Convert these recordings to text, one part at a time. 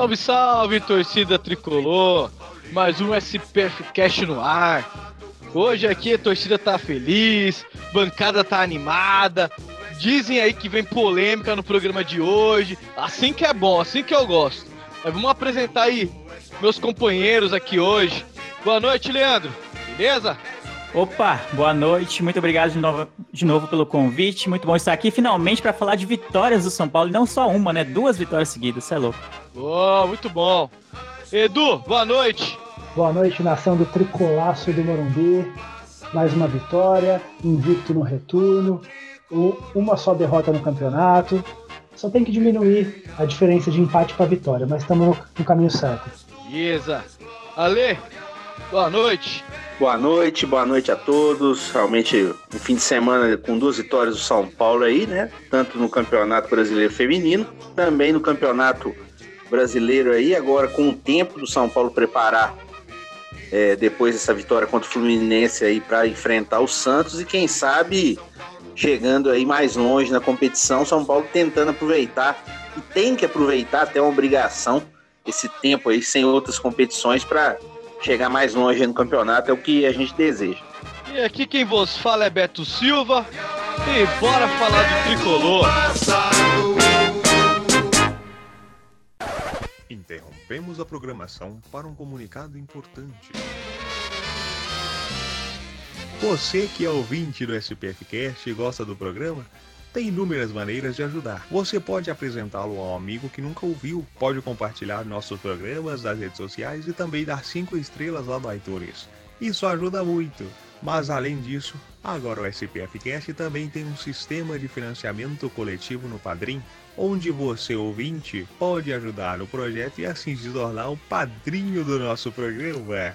Salve, salve, torcida tricolor! Mais um SPF Cast no ar. Hoje aqui a torcida tá feliz, bancada tá animada. Dizem aí que vem polêmica no programa de hoje. Assim que é bom, assim que eu gosto. Mas vamos apresentar aí meus companheiros aqui hoje. Boa noite, Leandro. Beleza? Opa, boa noite, muito obrigado de novo, de novo pelo convite. Muito bom estar aqui finalmente para falar de vitórias do São Paulo. E não só uma, né? Duas vitórias seguidas, você é louco. Boa, muito bom. Edu, boa noite. Boa noite, nação do Tricolaço do Morumbi. Mais uma vitória, invicto no retorno, uma só derrota no campeonato. Só tem que diminuir a diferença de empate para vitória, mas estamos no, no caminho certo. Beleza. Ale, boa noite. Boa noite, boa noite a todos. Realmente um fim de semana com duas vitórias do São Paulo aí, né? Tanto no Campeonato Brasileiro Feminino, também no Campeonato Brasileiro aí, agora com o tempo do São Paulo preparar é, depois dessa vitória contra o Fluminense aí para enfrentar o Santos e quem sabe chegando aí mais longe na competição, São Paulo tentando aproveitar e tem que aproveitar até uma obrigação esse tempo aí sem outras competições para chegar mais longe no campeonato, é o que a gente deseja. E aqui quem vos fala é Beto Silva. E bora falar do tricolor. Interrompemos a programação para um comunicado importante. Você que é ouvinte do SPFcast e gosta do programa, tem inúmeras maneiras de ajudar. Você pode apresentá-lo a um amigo que nunca ouviu, pode compartilhar nossos programas nas redes sociais e também dar 5 estrelas lá no iTunes. Isso ajuda muito. Mas além disso, agora o SPFcast também tem um sistema de financiamento coletivo no Padrim, onde você ouvinte pode ajudar o projeto e assim se tornar um padrinho do nosso programa.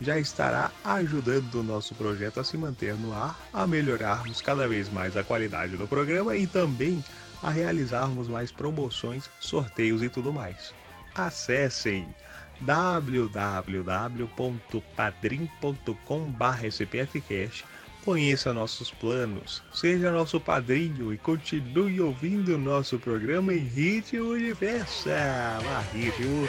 já estará ajudando o nosso projeto a se manter no ar, a melhorarmos cada vez mais a qualidade do programa e também a realizarmos mais promoções, sorteios e tudo mais. Acessem www.padrim.com.br Conheça nossos planos, seja nosso padrinho e continue ouvindo nosso programa em ritmo festa. Ah, ritmo.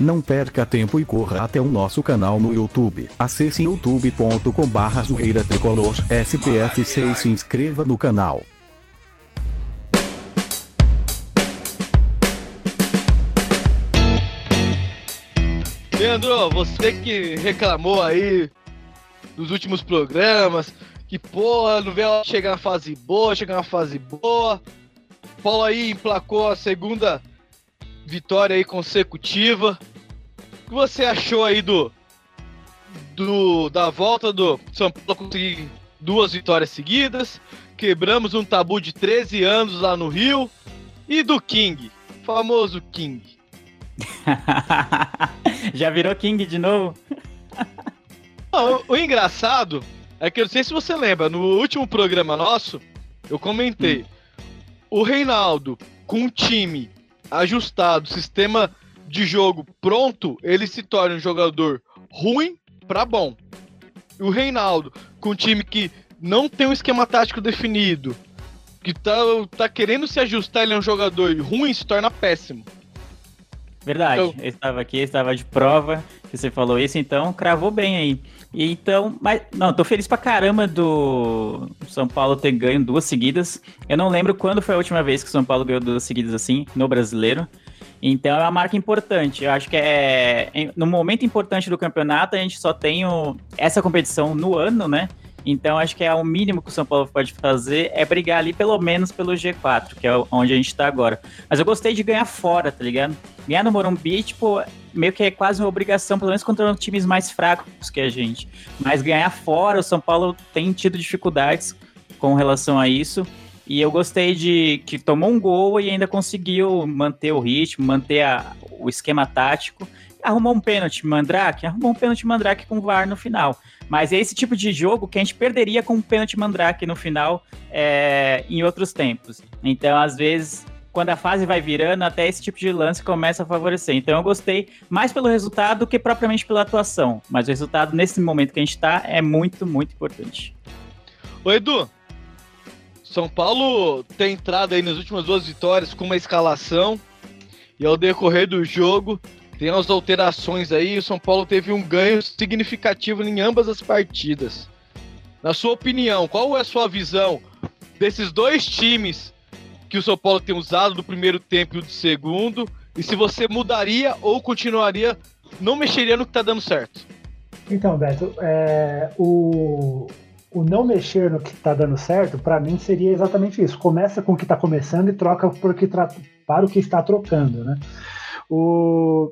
Não perca tempo e corra até o nosso canal no YouTube. Acesse youtube.com barra zoeira tricolor SPF6 e se inscreva no canal. Leandro, você que reclamou aí dos últimos programas, que porra, não vê ela chegar na fase boa, chegar na fase boa. Paulo aí emplacou a segunda vitória aí consecutiva. O que você achou aí do, do da volta do São Paulo conseguir duas vitórias seguidas? Quebramos um tabu de 13 anos lá no Rio e do King, famoso King. Já virou King de novo? Não, o, o engraçado é que eu não sei se você lembra, no último programa nosso, eu comentei. Hum. O Reinaldo, com o time ajustado, sistema de jogo pronto, ele se torna um jogador ruim para bom. E o Reinaldo, com um time que não tem um esquema tático definido, que tá, tá querendo se ajustar, ele é um jogador ruim, se torna péssimo. Verdade, então... eu estava aqui, eu estava de prova, que você falou isso, então cravou bem aí. E então, mas não, tô feliz pra caramba do São Paulo ter ganho duas seguidas. Eu não lembro quando foi a última vez que o São Paulo ganhou duas seguidas assim no brasileiro. Então é uma marca importante. Eu acho que é no momento importante do campeonato a gente só tem o, essa competição no ano, né? Então acho que é o mínimo que o São Paulo pode fazer é brigar ali pelo menos pelo G4, que é onde a gente tá agora. Mas eu gostei de ganhar fora, tá ligado? Ganhar no Morumbi, tipo, meio que é quase uma obrigação, pelo menos contra times mais fracos que a gente. Mas ganhar fora, o São Paulo tem tido dificuldades com relação a isso. E eu gostei de que tomou um gol e ainda conseguiu manter o ritmo, manter a, o esquema tático. Arrumou um pênalti Mandrake, arrumou um pênalti Mandrake com o VAR no final. Mas é esse tipo de jogo que a gente perderia com um pênalti Mandrake no final é, em outros tempos. Então, às vezes, quando a fase vai virando, até esse tipo de lance começa a favorecer. Então eu gostei mais pelo resultado do que propriamente pela atuação. Mas o resultado, nesse momento que a gente está, é muito, muito importante. Ô Edu, São Paulo tem entrado aí nas últimas duas vitórias com uma escalação. E ao decorrer do jogo, tem as alterações aí, o São Paulo teve um ganho significativo em ambas as partidas. Na sua opinião, qual é a sua visão desses dois times que o São Paulo tem usado do primeiro tempo e do segundo? E se você mudaria ou continuaria, não mexeria no que tá dando certo? Então, Beto, é, o, o não mexer no que tá dando certo, para mim seria exatamente isso. Começa com o que tá começando e troca por que para o que está trocando, né? O,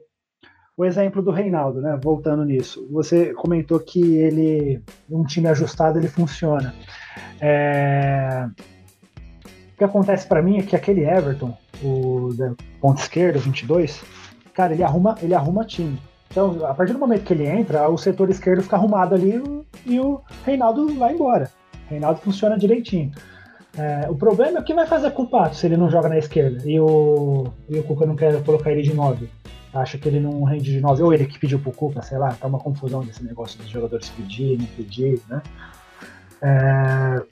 o exemplo do Reinaldo, né? Voltando nisso, você comentou que ele, um time ajustado, ele funciona. É... O que acontece para mim é que aquele Everton, o da ponta esquerda, 22, cara, ele arruma, ele arruma time. Então, a partir do momento que ele entra, o setor esquerdo fica arrumado ali e o Reinaldo vai embora. O Reinaldo funciona direitinho. É, o problema é o que vai fazer com o Pato se ele não joga na esquerda e o, e o Cuca não quer colocar ele de 9 acha que ele não rende de 9, ou ele que pediu pro Cuca, sei lá, tá uma confusão desse negócio dos jogadores pedir, não pedir, né? É,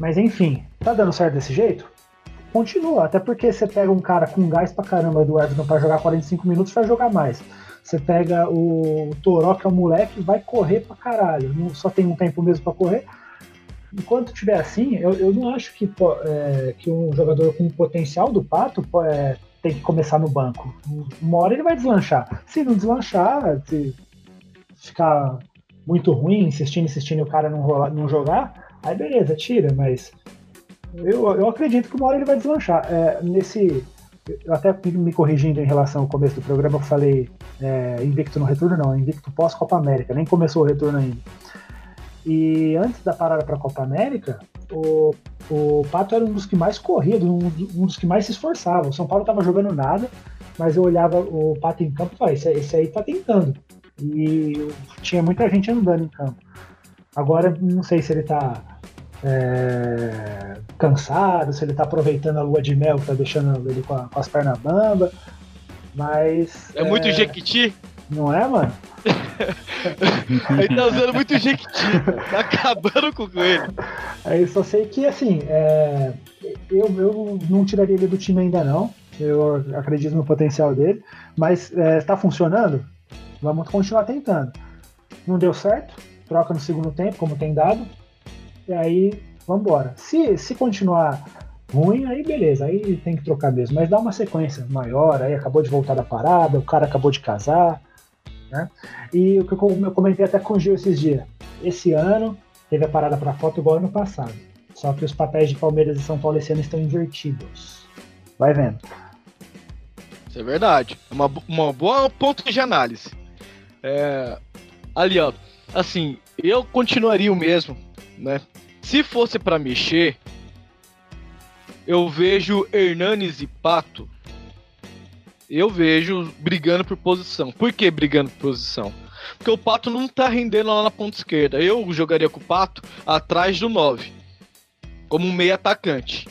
mas enfim, tá dando certo desse jeito? Continua, até porque você pega um cara com gás pra caramba do Everton pra jogar 45 minutos, vai jogar mais. Você pega o, Toró, que é um moleque, vai correr pra caralho, não, só tem um tempo mesmo pra correr. Enquanto tiver assim, eu, eu não acho que, é, que um jogador com potencial do Pato é, tem que começar no banco. Uma hora ele vai deslanchar. Se não deslanchar, se ficar muito ruim, insistindo, insistindo e o cara não, rolar, não jogar, aí beleza, tira, mas eu, eu acredito que uma hora ele vai deslanchar. É, nesse. Eu até me corrigindo em relação ao começo do programa, eu falei é, invicto no retorno, não, invicto pós-Copa América, nem começou o retorno ainda. E antes da parada para a Copa América, o, o Pato era um dos que mais corria, um, um dos que mais se esforçava. O São Paulo estava jogando nada, mas eu olhava o Pato em campo e falei, esse, esse aí tá tentando. E tinha muita gente andando em campo. Agora, não sei se ele tá é, cansado, se ele tá aproveitando a lua de mel, que tá deixando ele com, a, com as pernas bamba, mas... É, é muito jequiti? Não é, mano? Ele tá usando muito jequiti, tá acabando com ele. Aí só sei que, assim, é, eu, eu não tiraria ele do time ainda não. Eu acredito no potencial dele. Mas é, tá funcionando? Vamos continuar tentando. Não deu certo? Troca no segundo tempo, como tem dado. E aí, vamos embora. Se, se continuar ruim, aí beleza, aí tem que trocar mesmo. Mas dá uma sequência maior, aí acabou de voltar da parada, o cara acabou de casar né? E o que eu comentei até com o Gil esses dias. Esse ano teve a parada para foto igual ano passado. Só que os papéis de Palmeiras e São Paulo esse ano estão invertidos. Vai vendo. Isso é verdade. É uma, uma boa ponto de análise. É, ali, ó. Assim, eu continuaria o mesmo, né? Se fosse para mexer, eu vejo Hernanes e Pato eu vejo brigando por posição. Por que brigando por posição? Porque o Pato não tá rendendo lá na ponta esquerda. Eu jogaria com o Pato atrás do 9. Como um meio atacante.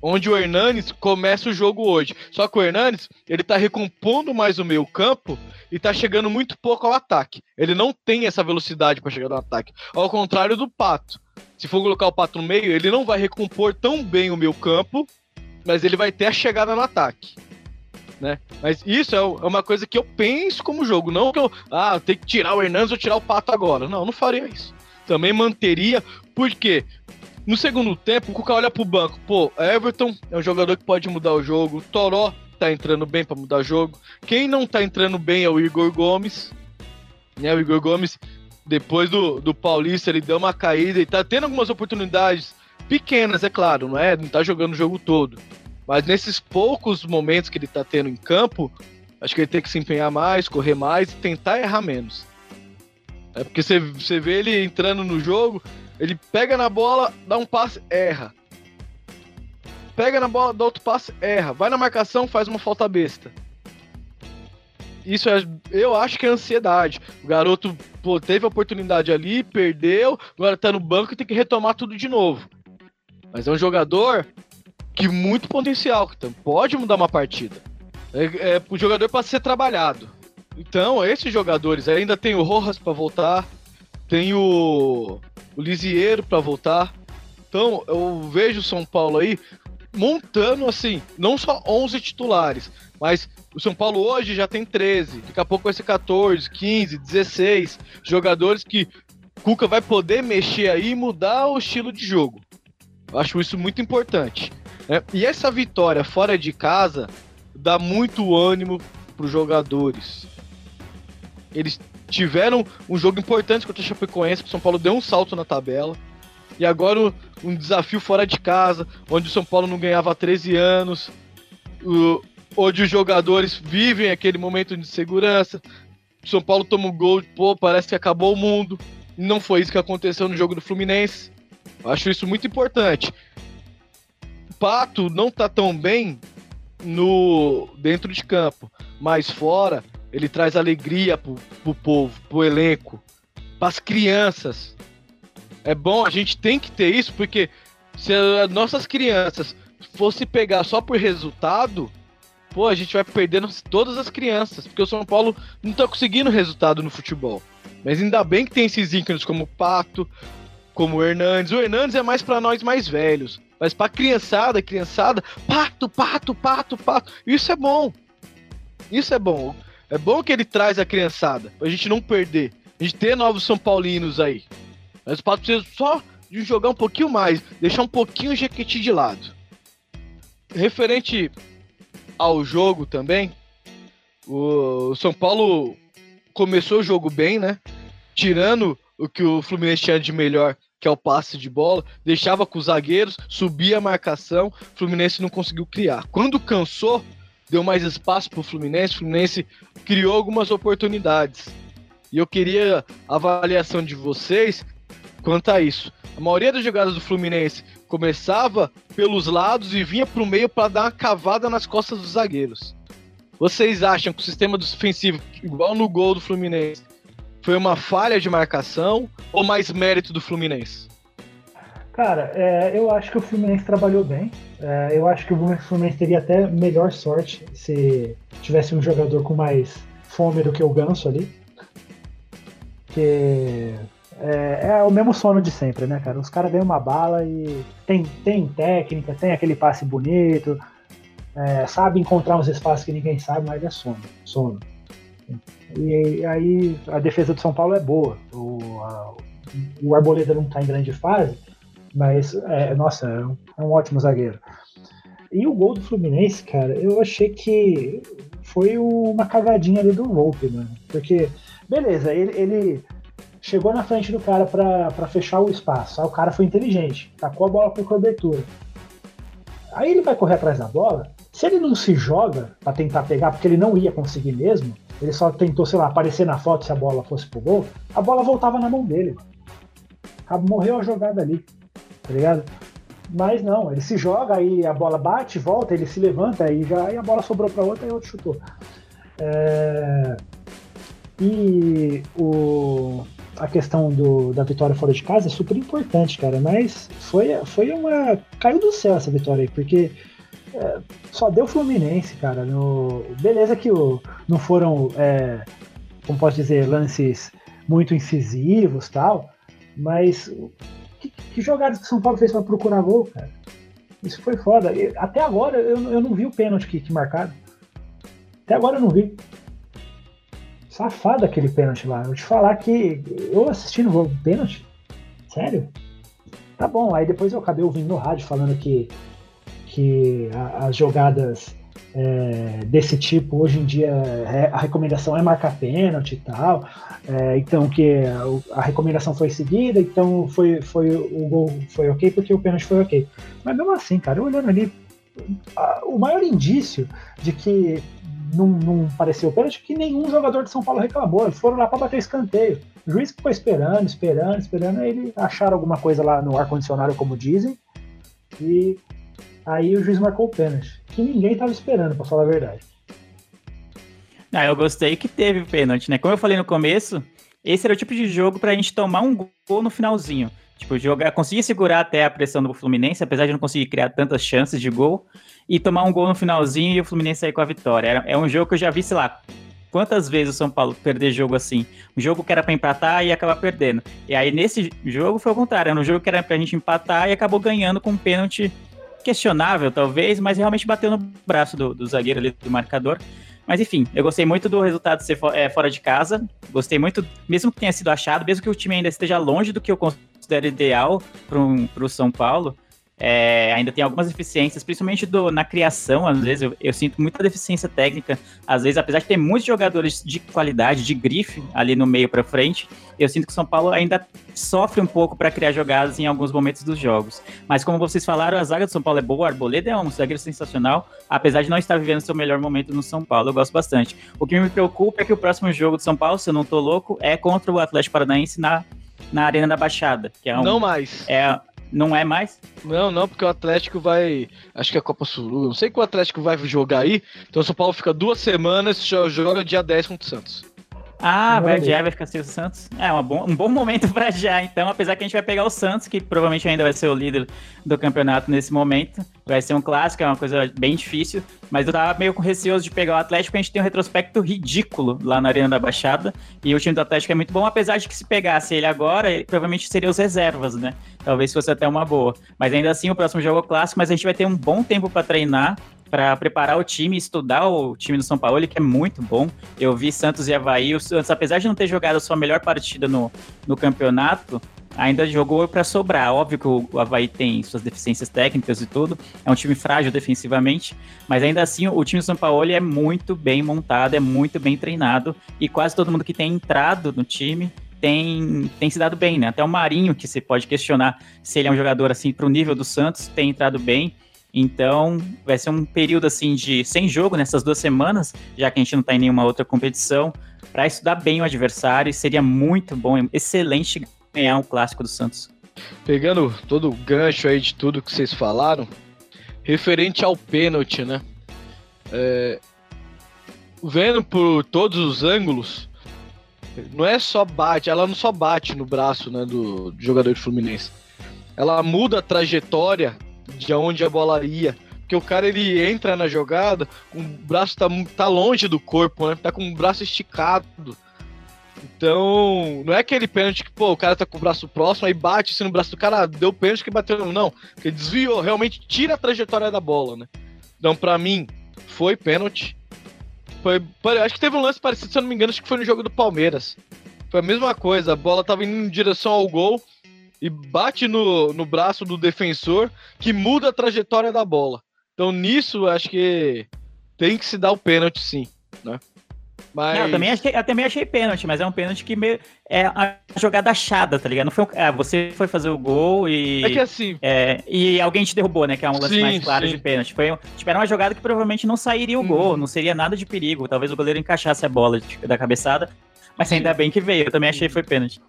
Onde o Hernanes começa o jogo hoje. Só que o Hernanes, ele tá recompondo mais o meio campo e tá chegando muito pouco ao ataque. Ele não tem essa velocidade para chegar no ataque. Ao contrário do Pato. Se for colocar o Pato no meio, ele não vai recompor tão bem o meu campo, mas ele vai ter a chegada no ataque. Né? Mas isso é, é uma coisa que eu penso como jogo, não que eu, ah, tenho que tirar o Hernandes ou tirar o Pato agora. Não, não faria isso. Também manteria, porque no segundo tempo, o Cuca olha pro banco, pô, Everton é um jogador que pode mudar o jogo, Toró tá entrando bem para mudar jogo. Quem não tá entrando bem é o Igor Gomes. Né, o Igor Gomes, depois do, do Paulista, ele deu uma caída e tá tendo algumas oportunidades pequenas, é claro, não é? Não tá jogando o jogo todo. Mas nesses poucos momentos que ele tá tendo em campo, acho que ele tem que se empenhar mais, correr mais e tentar errar menos. É porque você, você vê ele entrando no jogo, ele pega na bola, dá um passe, erra pega na bola, dá outro passe, erra. Vai na marcação, faz uma falta besta. Isso é, eu acho que é ansiedade. O garoto pô, teve a oportunidade ali, perdeu, agora tá no banco e tem que retomar tudo de novo. Mas é um jogador que muito potencial, que pode mudar uma partida. É, é um jogador para ser trabalhado. Então, esses jogadores, ainda tem o Rojas para voltar, tem o, o Lisieiro para voltar. Então, eu vejo o São Paulo aí montando assim, não só 11 titulares, mas o São Paulo hoje já tem 13, daqui a pouco vai ser 14, 15, 16 jogadores que Cuca vai poder mexer aí e mudar o estilo de jogo. Eu acho isso muito importante. Né? E essa vitória fora de casa dá muito ânimo para os jogadores. Eles tiveram um jogo importante contra o Chapecoense, que o São Paulo deu um salto na tabela. E agora um desafio fora de casa, onde o São Paulo não ganhava há 13 anos, onde os jogadores vivem aquele momento de segurança. O São Paulo toma um gol, pô, parece que acabou o mundo. Não foi isso que aconteceu no jogo do Fluminense. Acho isso muito importante. O Pato não tá tão bem no dentro de campo, mas fora ele traz alegria pro, pro povo, pro elenco, pras crianças. É bom, a gente tem que ter isso, porque se as nossas crianças fosse pegar só por resultado, pô, a gente vai perdendo todas as crianças, porque o São Paulo não tá conseguindo resultado no futebol. Mas ainda bem que tem esses ícones como o Pato, como o Hernandes. O Hernandes é mais para nós mais velhos. Mas pra criançada, criançada, pato, pato, pato, pato. Isso é bom. Isso é bom. É bom que ele traz a criançada, pra gente não perder. A gente ter novos São Paulinos aí. Mas o Pato precisa só de jogar um pouquinho mais, deixar um pouquinho o Jequiti de lado. Referente ao jogo também, o São Paulo começou o jogo bem, né? Tirando o que o Fluminense tinha de melhor, que é o passe de bola, deixava com os zagueiros, subia a marcação, o Fluminense não conseguiu criar. Quando cansou, deu mais espaço para o Fluminense, o Fluminense criou algumas oportunidades. E eu queria a avaliação de vocês quanto a isso. A maioria das jogadas do Fluminense começava pelos lados e vinha para o meio para dar uma cavada nas costas dos zagueiros. Vocês acham que o sistema defensivo, igual no gol do Fluminense, foi uma falha de marcação ou mais mérito do Fluminense? Cara, é, eu acho que o Fluminense trabalhou bem. É, eu acho que o Fluminense teria até melhor sorte se tivesse um jogador com mais fome do que o Ganso ali. Que é, é, o mesmo sono de sempre, né, cara? Os caras ganham uma bala e tem, tem técnica, tem aquele passe bonito, é, sabe encontrar uns espaços que ninguém sabe, mas é sono. sono. E, e aí a defesa do São Paulo é boa. O, a, o Arboleda não tá em grande fase, mas, é, nossa, é um, é um ótimo zagueiro. E o gol do Fluminense, cara, eu achei que foi uma cagadinha ali do Volpe, mano. Porque, beleza, ele, ele chegou na frente do cara para fechar o espaço. Aí o cara foi inteligente, tacou a bola por cobertura. Aí ele vai correr atrás da bola. Se ele não se joga para tentar pegar, porque ele não ia conseguir mesmo, ele só tentou, sei lá, aparecer na foto se a bola fosse pro gol, a bola voltava na mão dele. Morreu a jogada ali, tá ligado? Mas não, ele se joga, aí a bola bate, volta, ele se levanta, aí já aí a bola sobrou para outra e outro chutou. É... E o, a questão do, da vitória fora de casa é super importante, cara. Mas foi, foi uma. Caiu do céu essa vitória aí, porque é, só deu Fluminense, cara. No, beleza que o, não foram, é, como posso dizer, lances muito incisivos tal, mas que, que jogadas que o São Paulo fez para procurar gol, cara? Isso foi foda. Até agora eu, eu não vi o pênalti que, que marcaram. Até agora eu não vi. Safado aquele pênalti lá. Vou te falar que eu assistindo o pênalti. Sério? Tá bom. Aí depois eu acabei ouvindo no rádio falando que, que a, as jogadas é, desse tipo, hoje em dia, é, a recomendação é marcar pênalti e tal. É, então, que a, recomendação foi seguida, então foi, foi o gol foi ok porque o pênalti foi ok. Mas mesmo assim, cara, olhando ali, o maior indício de que não, não pareceu pênalti que nenhum jogador de São Paulo reclamou. Eles foram lá para bater escanteio. O juiz ficou esperando, esperando, esperando. Aí eles acharam alguma coisa lá no ar-condicionado, como dizem. E aí o juiz marcou o pênalti que ninguém estava esperando, para falar a verdade. Ah, eu gostei que teve pênalti, né? Como eu falei no começo, esse era o tipo de jogo para a gente tomar um gol no finalzinho. Tipo, jogar, conseguir segurar até a pressão do Fluminense, apesar de não conseguir criar tantas chances de gol, e tomar um gol no finalzinho e o Fluminense sair com a vitória. é um jogo que eu já vi, sei lá, quantas vezes o São Paulo perder jogo assim. Um jogo que era para empatar e acabar perdendo. E aí nesse jogo foi o contrário, era um jogo que era pra gente empatar e acabou ganhando com um pênalti questionável, talvez, mas realmente bateu no braço do, do zagueiro ali, do marcador. Mas enfim, eu gostei muito do resultado ser é, fora de casa. Gostei muito, mesmo que tenha sido achado, mesmo que o time ainda esteja longe do que eu considero ideal para o São Paulo. É, ainda tem algumas deficiências, principalmente do, na criação, às vezes eu, eu, sinto muita deficiência técnica, às vezes, apesar de ter muitos jogadores de qualidade, de grife ali no meio para frente, eu sinto que o São Paulo ainda sofre um pouco para criar jogadas em alguns momentos dos jogos. Mas como vocês falaram, a zaga do São Paulo é boa, o Arboleda é um zagueiro sensacional, apesar de não estar vivendo seu melhor momento no São Paulo, eu gosto bastante. O que me preocupa é que o próximo jogo do São Paulo, se eu não tô louco, é contra o Atlético Paranaense na, na Arena da Baixada, que é um, Não mais. É não é mais? Não, não, porque o Atlético vai. Acho que é a Copa Sul. Não sei que o Atlético vai jogar aí. Então o São Paulo fica duas semanas, joga dia 10 contra o Santos. Ah, vai já vai ficar sem o Santos. É um bom, um bom momento para já, então, apesar que a gente vai pegar o Santos, que provavelmente ainda vai ser o líder do campeonato nesse momento. Vai ser um clássico, é uma coisa bem difícil. Mas eu tava meio receoso de pegar o Atlético, porque a gente tem um retrospecto ridículo lá na Arena da Baixada. E o time do Atlético é muito bom, apesar de que se pegasse ele agora, ele provavelmente seria os reservas, né? Talvez fosse até uma boa. Mas ainda assim, o próximo jogo é clássico, mas a gente vai ter um bom tempo para treinar para preparar o time, estudar o time do São Paulo, que é muito bom. Eu vi Santos e Havaí. O Santos, apesar de não ter jogado a sua melhor partida no, no campeonato, ainda jogou para sobrar. Óbvio que o Havaí tem suas deficiências técnicas e tudo, é um time frágil defensivamente, mas ainda assim o time do São Paulo é muito bem montado, é muito bem treinado e quase todo mundo que tem entrado no time tem, tem se dado bem, né? Até o Marinho, que você pode questionar se ele é um jogador assim para o nível do Santos, tem entrado bem. Então, vai ser um período assim de sem jogo nessas duas semanas, já que a gente não está em nenhuma outra competição, para estudar bem o adversário. E seria muito bom, excelente ganhar um clássico do Santos. Pegando todo o gancho aí de tudo que vocês falaram, referente ao pênalti, né? É, vendo por todos os ângulos, não é só bate, ela não só bate no braço né, do, do jogador de Fluminense. Ela muda a trajetória de onde a bola ia. Porque o cara ele entra na jogada, o braço tá, tá longe do corpo, né? Tá com o braço esticado. Então, não é aquele pênalti que, pô, o cara tá com o braço próximo, aí bate assim no braço do cara, deu pênalti que bateu. Não, que desviou, realmente tira a trajetória da bola, né? Então, pra mim, foi pênalti. Foi, acho que teve um lance parecido, se eu não me engano, acho que foi no jogo do Palmeiras. Foi a mesma coisa, a bola tava indo em direção ao gol, e bate no, no braço do defensor que muda a trajetória da bola. Então nisso acho que tem que se dar o pênalti sim, né? Mas... Não, eu também achei, eu também achei pênalti, mas é um pênalti que meio, é a jogada achada, tá ligado? Não foi um, é, você foi fazer o gol e. É que assim. É, e alguém te derrubou, né? Que é um lance sim, mais claro sim. de pênalti. Foi, tipo, era uma jogada que provavelmente não sairia o hum. gol, não seria nada de perigo. Talvez o goleiro encaixasse a bola da cabeçada. Mas ainda bem que veio, eu também achei que foi pênalti.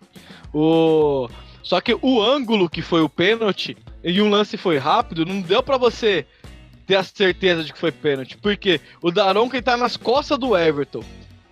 O. Só que o ângulo que foi o pênalti e um lance foi rápido, não deu para você ter a certeza de que foi pênalti. Porque o Daronco tá nas costas do Everton.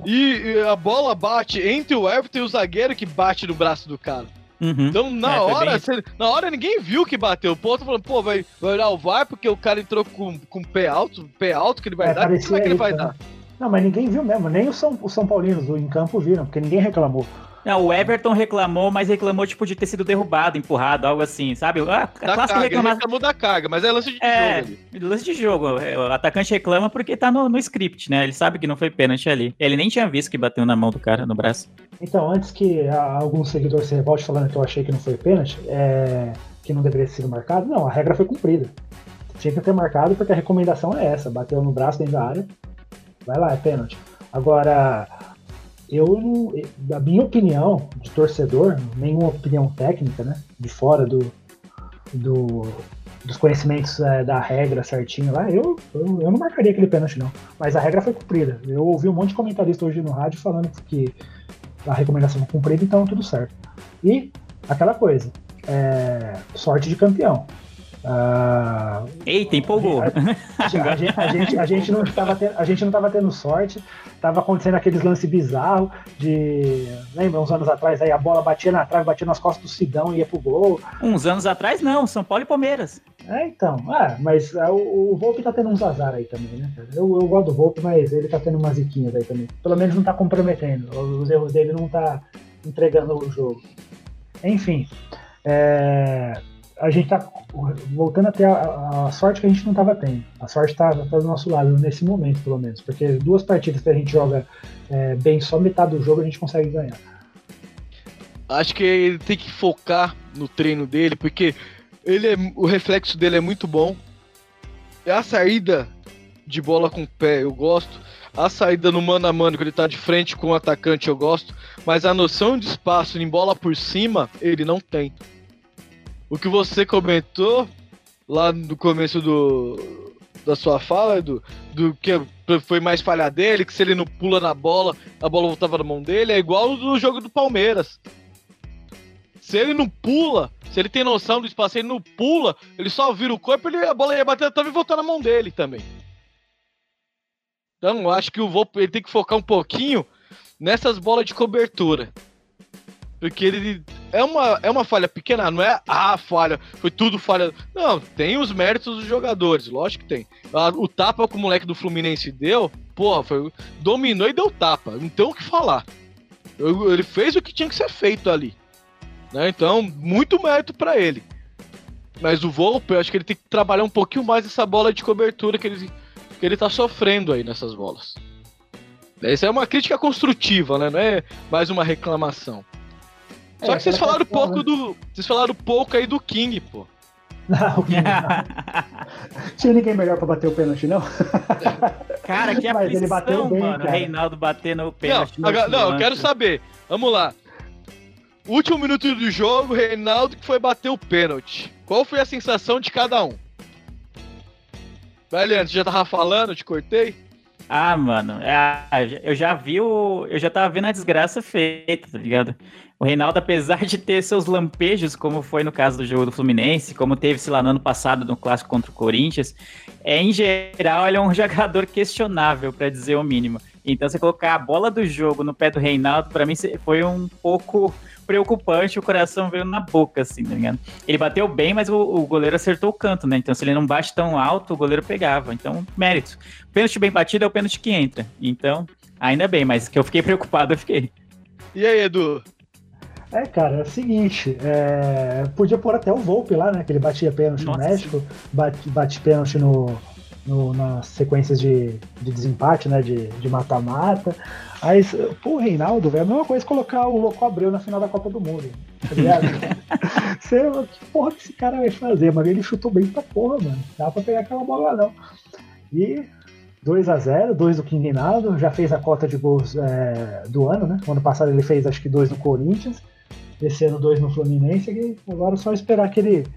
E a bola bate entre o Everton e o zagueiro que bate no braço do cara. Uhum. Então, na É, hora, cê- na hora ninguém viu que bateu. O ponto falando, pô, vai, vai olhar o VAR porque o cara entrou com, com pé alto, pé alto que ele vai É, dar. Como é que ele vai né? dar? Não, mas ninguém viu mesmo, nem os São, os São Paulinos em campo viram, porque ninguém reclamou. Não, o Everton reclamou, mas reclamou, tipo, de ter sido derrubado, empurrado, algo assim, sabe? Ah, Da clássico carga, reclamar. reclamou da carga, mas é lance de É, jogo ali. lance de jogo. É, O atacante reclama porque tá no, no script, né? Ele sabe que não foi pênalti ali. Ele nem tinha visto que bateu na mão do cara, no braço. Então, antes que algum seguidor se revolte falando que eu achei que não foi pênalti, é, que não deveria ter sido marcado, não, a regra foi cumprida. Tinha que ter marcado porque a recomendação é essa: bateu no braço dentro da área, vai lá, é pênalti. Agora, eu não. Da minha opinião de torcedor, nenhuma opinião técnica, né? De fora do, do- dos conhecimentos é, da regra certinho lá, eu, eu, eu não marcaria aquele pênalti, não. Mas a regra foi cumprida. Eu ouvi um monte de comentarista hoje no rádio falando que a recomendação foi cumprida, então tudo certo. E aquela coisa, é, sorte de campeão. Ah, Eita, empolgou. a, a gente, a, gente, a, gente não estava tendo, a gente não estava tendo sorte, estava acontecendo aqueles lances bizarros de. Lembra, uns anos atrás aí a bola batia na trave, batia nas costas do Sidão e ia pro gol. Uns anos atrás, não. São Paulo e Palmeiras. É, então. Ah, mas ah, o, o Volpe tá tendo uns azar aí também, né? Eu, eu gosto do Volpe, mas ele tá tendo umas ziquinhas aí também. Pelo menos não tá comprometendo. Os erros dele não tá entregando o jogo. Enfim. é, a gente tá voltando a ter a, a- sorte que a gente não tava tendo. A sorte tá, tá do nosso lado nesse momento, pelo menos. Porque duas partidas que a gente joga é, bem só metade do jogo a gente consegue ganhar. Acho que ele tem que focar no treino dele, porque ele é- o reflexo dele é muito bom. A saída de bola com o pé eu gosto. A saída no mano a mano, quando ele tá de frente com o atacante, eu gosto. Mas a noção de espaço em bola por cima, ele não tem. O que você comentou lá no começo do, da sua fala, Edu, do que foi mais falha dele, que se ele não pula na bola, a bola voltava na mão dele, é igual no jogo do Palmeiras. Se ele não pula, se ele tem noção do espaço, ele não pula, ele só vira o corpo, ele, a bola ia bater e voltar na mão dele também. Então, acho que o ele tem que focar um pouquinho nessas bolas de cobertura. Porque ele é uma, é uma falha pequena, não é a falha, foi tudo falha. Não, tem os méritos dos jogadores, lógico que tem. Ah, O tapa que o moleque do Fluminense deu, porra, foi, dominou e deu tapa, não tem o que falar. Ele fez o que tinha que ser feito ali. Né? Então, muito mérito pra ele. Mas o Volpe, eu acho que ele tem que trabalhar um pouquinho mais essa bola de cobertura que ele, que ele tá sofrendo aí nessas bolas. Essa é uma crítica construtiva, né? Não é mais uma reclamação. Só É, que vocês aquela falaram pouco do. Vocês falaram pouco aí do King, pô. Não, o King não. Tinha ninguém melhor pra bater o pênalti, não? Cara, que Mas ele bateu bem, mano. cara. Reinaldo bater no Não, pênalti. no agora- não, eu quero saber. Vamos lá. Último minuto do jogo, Reinaldo que foi bater o pênalti. Qual foi a sensação de cada um? Vai, Leandro, você já tava falando, eu te cortei? Ah, mano, é, eu já vi o. Eu já tava vendo a desgraça feita, tá ligado? O Reinaldo, apesar de ter seus lampejos, como foi no caso do jogo do Fluminense, como teve, sei lá, no ano passado no clássico contra o Corinthians, é, em geral, ele é um jogador questionável, pra dizer o mínimo. Então, você colocar a bola do jogo no pé do Reinaldo, pra mim foi um pouco preocupante, o coração veio na boca, assim, tá ligado? Ele bateu bem, mas o, o goleiro acertou o canto, né? Então, se ele não bate tão alto, o goleiro pegava. Então, mérito. Pênalti bem batido é o pênalti que entra. Então, ainda bem, mas que eu fiquei preocupado, eu fiquei. E aí, Edu? É, cara, é o seguinte, é, podia pôr até o Volpe lá, né? Que ele batia pênalti Nossa, no México, bate, bate pênalti no, no- nas sequências de, de desempate, né? De mata-mata. Mas, pô, o Reinaldo, velho, é a mesma coisa colocar o Louco Abreu na final da Copa do Mundo. Tá ligado? Você, que porra que esse cara vai fazer, mano? Ele chutou bem pra porra, mano. Não dá pra pegar aquela bola lá, não. E 2 a 0 2 do King Reinaldo, já fez a cota de gols é, do ano, né? O ano passado ele fez acho que dois no Corinthians, esse ano dois no Fluminense, e agora é só esperar que ele,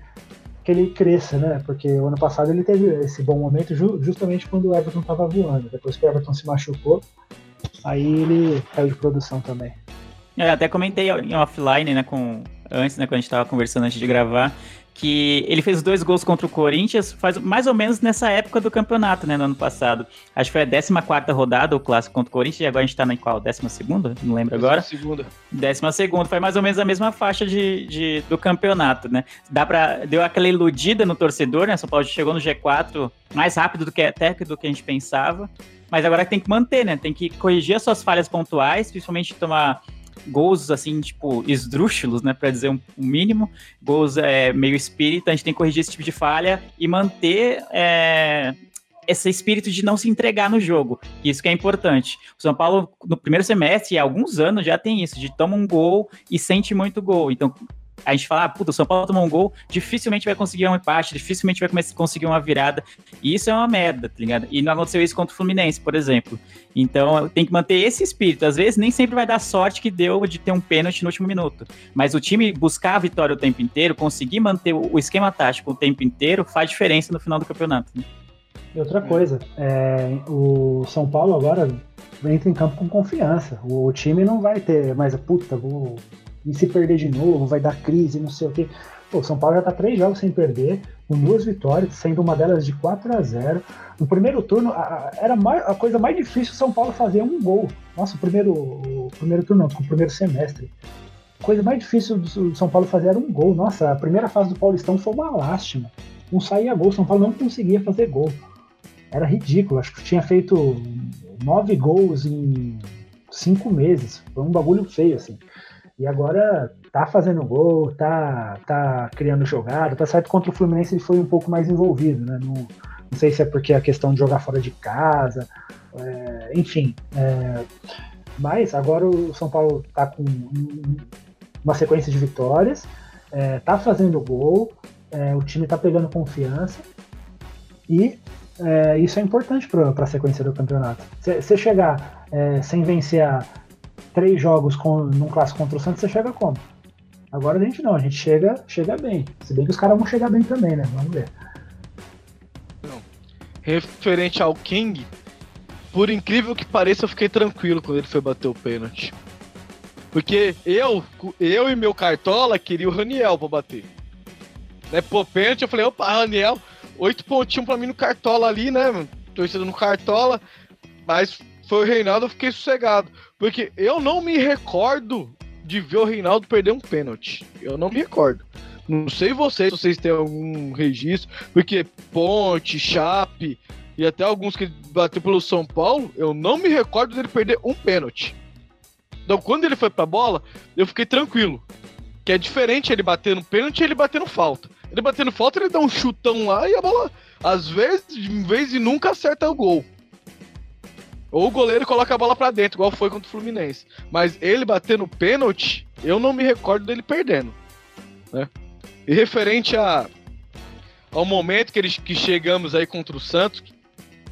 que ele cresça, né? Porque o ano passado ele teve esse bom momento ju- justamente quando o Everton tava voando. Depois que o Everton se machucou, aí ele caiu de produção também. É, Eu até comentei em offline, né, com, antes, né, quando a gente tava conversando antes de gravar, que ele fez dois gols contra o Corinthians, faz mais ou menos nessa época do campeonato, né, no ano passado. Acho que foi a 14 rodada, o clássico contra o Corinthians, e agora a gente tá na qual? 12 Não lembro agora. Segunda. Décima segunda, foi mais ou menos a mesma faixa de, de, do campeonato, né? Dá pra, deu aquela iludida no torcedor, né? São Paulo chegou no G4 mais rápido do que até do que a gente pensava. Mas agora tem que manter, né? Tem que corrigir as suas falhas pontuais, principalmente tomar gols assim, tipo, esdrúxulos, né, para dizer um, um, mínimo, gols é, meio espírita, a gente tem que corrigir esse tipo de falha e manter é, esse espírito de não se entregar no jogo. Isso que é importante. O São Paulo, no primeiro semestre, há alguns anos, já tem isso, de toma um gol e sente muito gol. Então, a gente fala, ah, puta, o São Paulo tomou um gol, dificilmente vai conseguir um empate, dificilmente vai conseguir uma virada. E isso é uma merda, tá ligado? E não aconteceu isso contra o Fluminense, por exemplo. Então tem que manter esse espírito. Às vezes nem sempre vai dar sorte que deu de ter um pênalti no último minuto. Mas o time buscar a vitória o tempo inteiro, conseguir manter o esquema tático o tempo inteiro, faz diferença no final do campeonato. Né? E outra coisa, é, o São Paulo agora entra em campo com confiança. O, time não vai ter mais puta, vou e se perder de novo, vai dar crise, não sei o quê. Pô, São Paulo já tá três jogos sem perder, com duas vitórias, sendo uma delas de 4 a 0 No primeiro turno, a, era mais, a coisa mais difícil São Paulo fazer um gol. Nossa, o primeiro, o primeiro turno, não, o primeiro semestre. A coisa mais difícil do, São Paulo fazer era um gol. Nossa, a primeira fase do Paulistão foi uma lástima. Não saía gol, São Paulo não conseguia fazer gol. Era ridículo, acho que tinha feito nove gols em cinco meses. Foi um bagulho feio, assim. E agora tá fazendo gol, tá, tá criando jogada, tá certo contra o Fluminense ele foi um pouco mais envolvido, né? Não, não sei se é porque a questão de jogar fora de casa, é, enfim. É, mas agora o São Paulo tá com uma sequência de vitórias, é, tá fazendo gol, é, o time tá pegando confiança e é, isso é importante para a sequência do campeonato. Você chegar é, sem vencer a três jogos com, num clássico contra o Santos, você chega como? Agora a gente não, a gente chega, chega bem. Se bem que os caras vão chegar bem também, né? Vamos ver. Não. Referente ao King, por incrível que pareça, eu fiquei tranquilo quando ele foi bater o pênalti. Porque eu, eu e meu cartola queria o Raniel pra bater. Né, pô, pênalti, eu falei, opa, Raniel, oito pontinhos pra mim no cartola ali, né? Torcida no cartola. Mas foi o Reinaldo, eu fiquei sossegado. Porque eu não me recordo de ver o Reinaldo perder um pênalti. Eu não me recordo. Não sei vocês, se vocês têm algum registro, porque Ponte, Chape e até alguns que bateu pelo São Paulo, eu não me recordo dele perder um pênalti. Então, quando ele foi pra bola, eu fiquei tranquilo. Que é diferente ele bater no pênalti e ele bater no falta. Ele batendo falta, ele dá um chutão lá e a bola, às vezes, de vez e nunca acerta o gol. Ou o goleiro coloca a bola para dentro, igual foi contra o Fluminense. Mas ele bater no pênalti, eu não me recordo dele perdendo. Né? E referente a, ao momento que, eles, que chegamos aí contra o Santos, que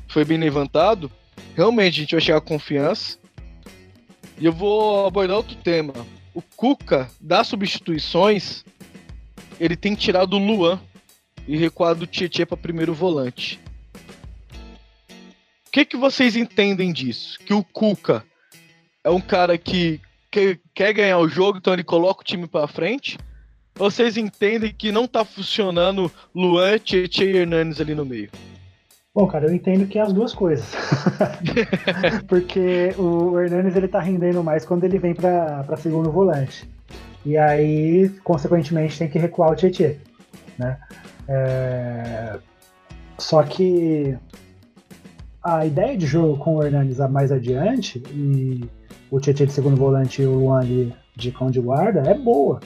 foi bem levantado, realmente a gente vai chegar com confiança. E eu vou abordar outro tema. O Cuca, das substituições, ele tem tirado o Luan e recuado o Tietchan para primeiro volante que, que vocês entendem disso? Que o Cuca é um cara que, que quer ganhar o jogo, então ele coloca o time para frente? Vocês entendem que não tá funcionando Luan, Tietchan e Hernanes ali no meio? Bom, cara, eu entendo que é as duas coisas. Porque o Hernanes ele tá rendendo mais quando ele vem para segundo volante. E aí, consequentemente, tem que recuar o Tietchan, né? É... Só que a ideia de jogo com o Hernandes mais adiante e o Tietchan de segundo volante e o Luan de, cão de guarda é boa.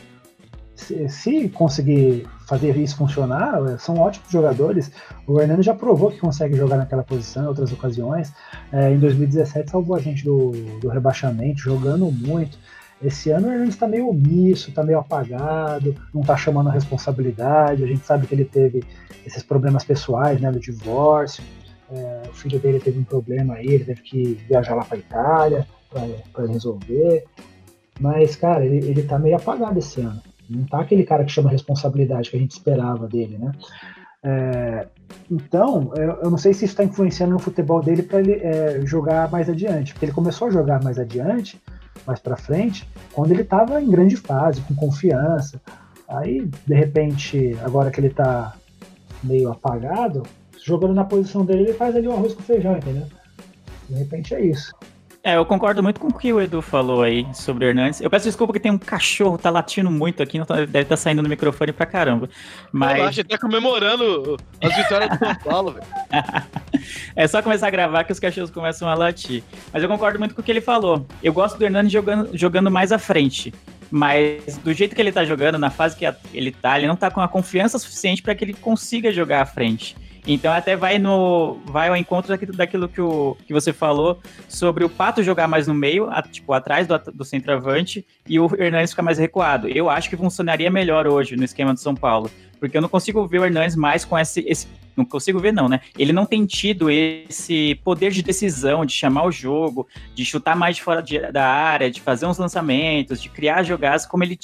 Se, se, conseguir fazer isso funcionar, são ótimos jogadores. O Hernandes já provou que consegue jogar naquela posição em outras ocasiões. É, em 2017 salvou a gente do, do rebaixamento, jogando muito. Esse ano o Hernandes está meio omisso, está meio apagado, não está chamando a responsabilidade. A gente sabe que ele teve esses problemas pessoais, né, do divórcio. É, o filho dele teve um problema aí, ele teve que viajar lá para Itália para resolver. Mas, cara, ele, ele tá meio apagado esse ano. Não tá aquele cara que chama responsabilidade que a gente esperava dele, né? É, então, eu, eu, não sei se isso está influenciando no futebol dele para ele é, jogar mais adiante, porque ele começou a jogar mais adiante, mais para frente, quando ele estava em grande fase, com confiança. Aí, de repente, agora que ele tá meio apagado, jogando na posição dele, ele faz ali um arroz com feijão, entendeu? De repente é isso. É, eu concordo muito com o que o Edu falou aí sobre o Hernandes. Eu peço desculpa que tem um cachorro, tá latindo muito aqui, tá, deve estar tá saindo no microfone pra caramba. Mas. Eu acho que tá comemorando as vitórias do São Paulo, velho. é só começar a gravar que os cachorros começam a latir. Mas eu concordo muito com o que ele falou. Eu gosto do Hernandes jogando, jogando mais à frente. Mas do jeito que ele tá jogando, na fase que ele tá, ele não tá com a confiança suficiente para que ele consiga jogar à frente. Então até vai no vai ao encontro daquilo, que, o, que você falou sobre o Pato jogar mais no meio, a, tipo atrás do, do centroavante e o Hernandes ficar mais recuado. Eu acho que funcionaria melhor hoje no esquema do São Paulo, porque eu não consigo ver o Hernandes mais com esse, esse não consigo ver não, né? Ele não tem tido esse poder de decisão, de chamar o jogo, de chutar mais de fora de, da área, de fazer uns lançamentos, de criar jogadas como ele,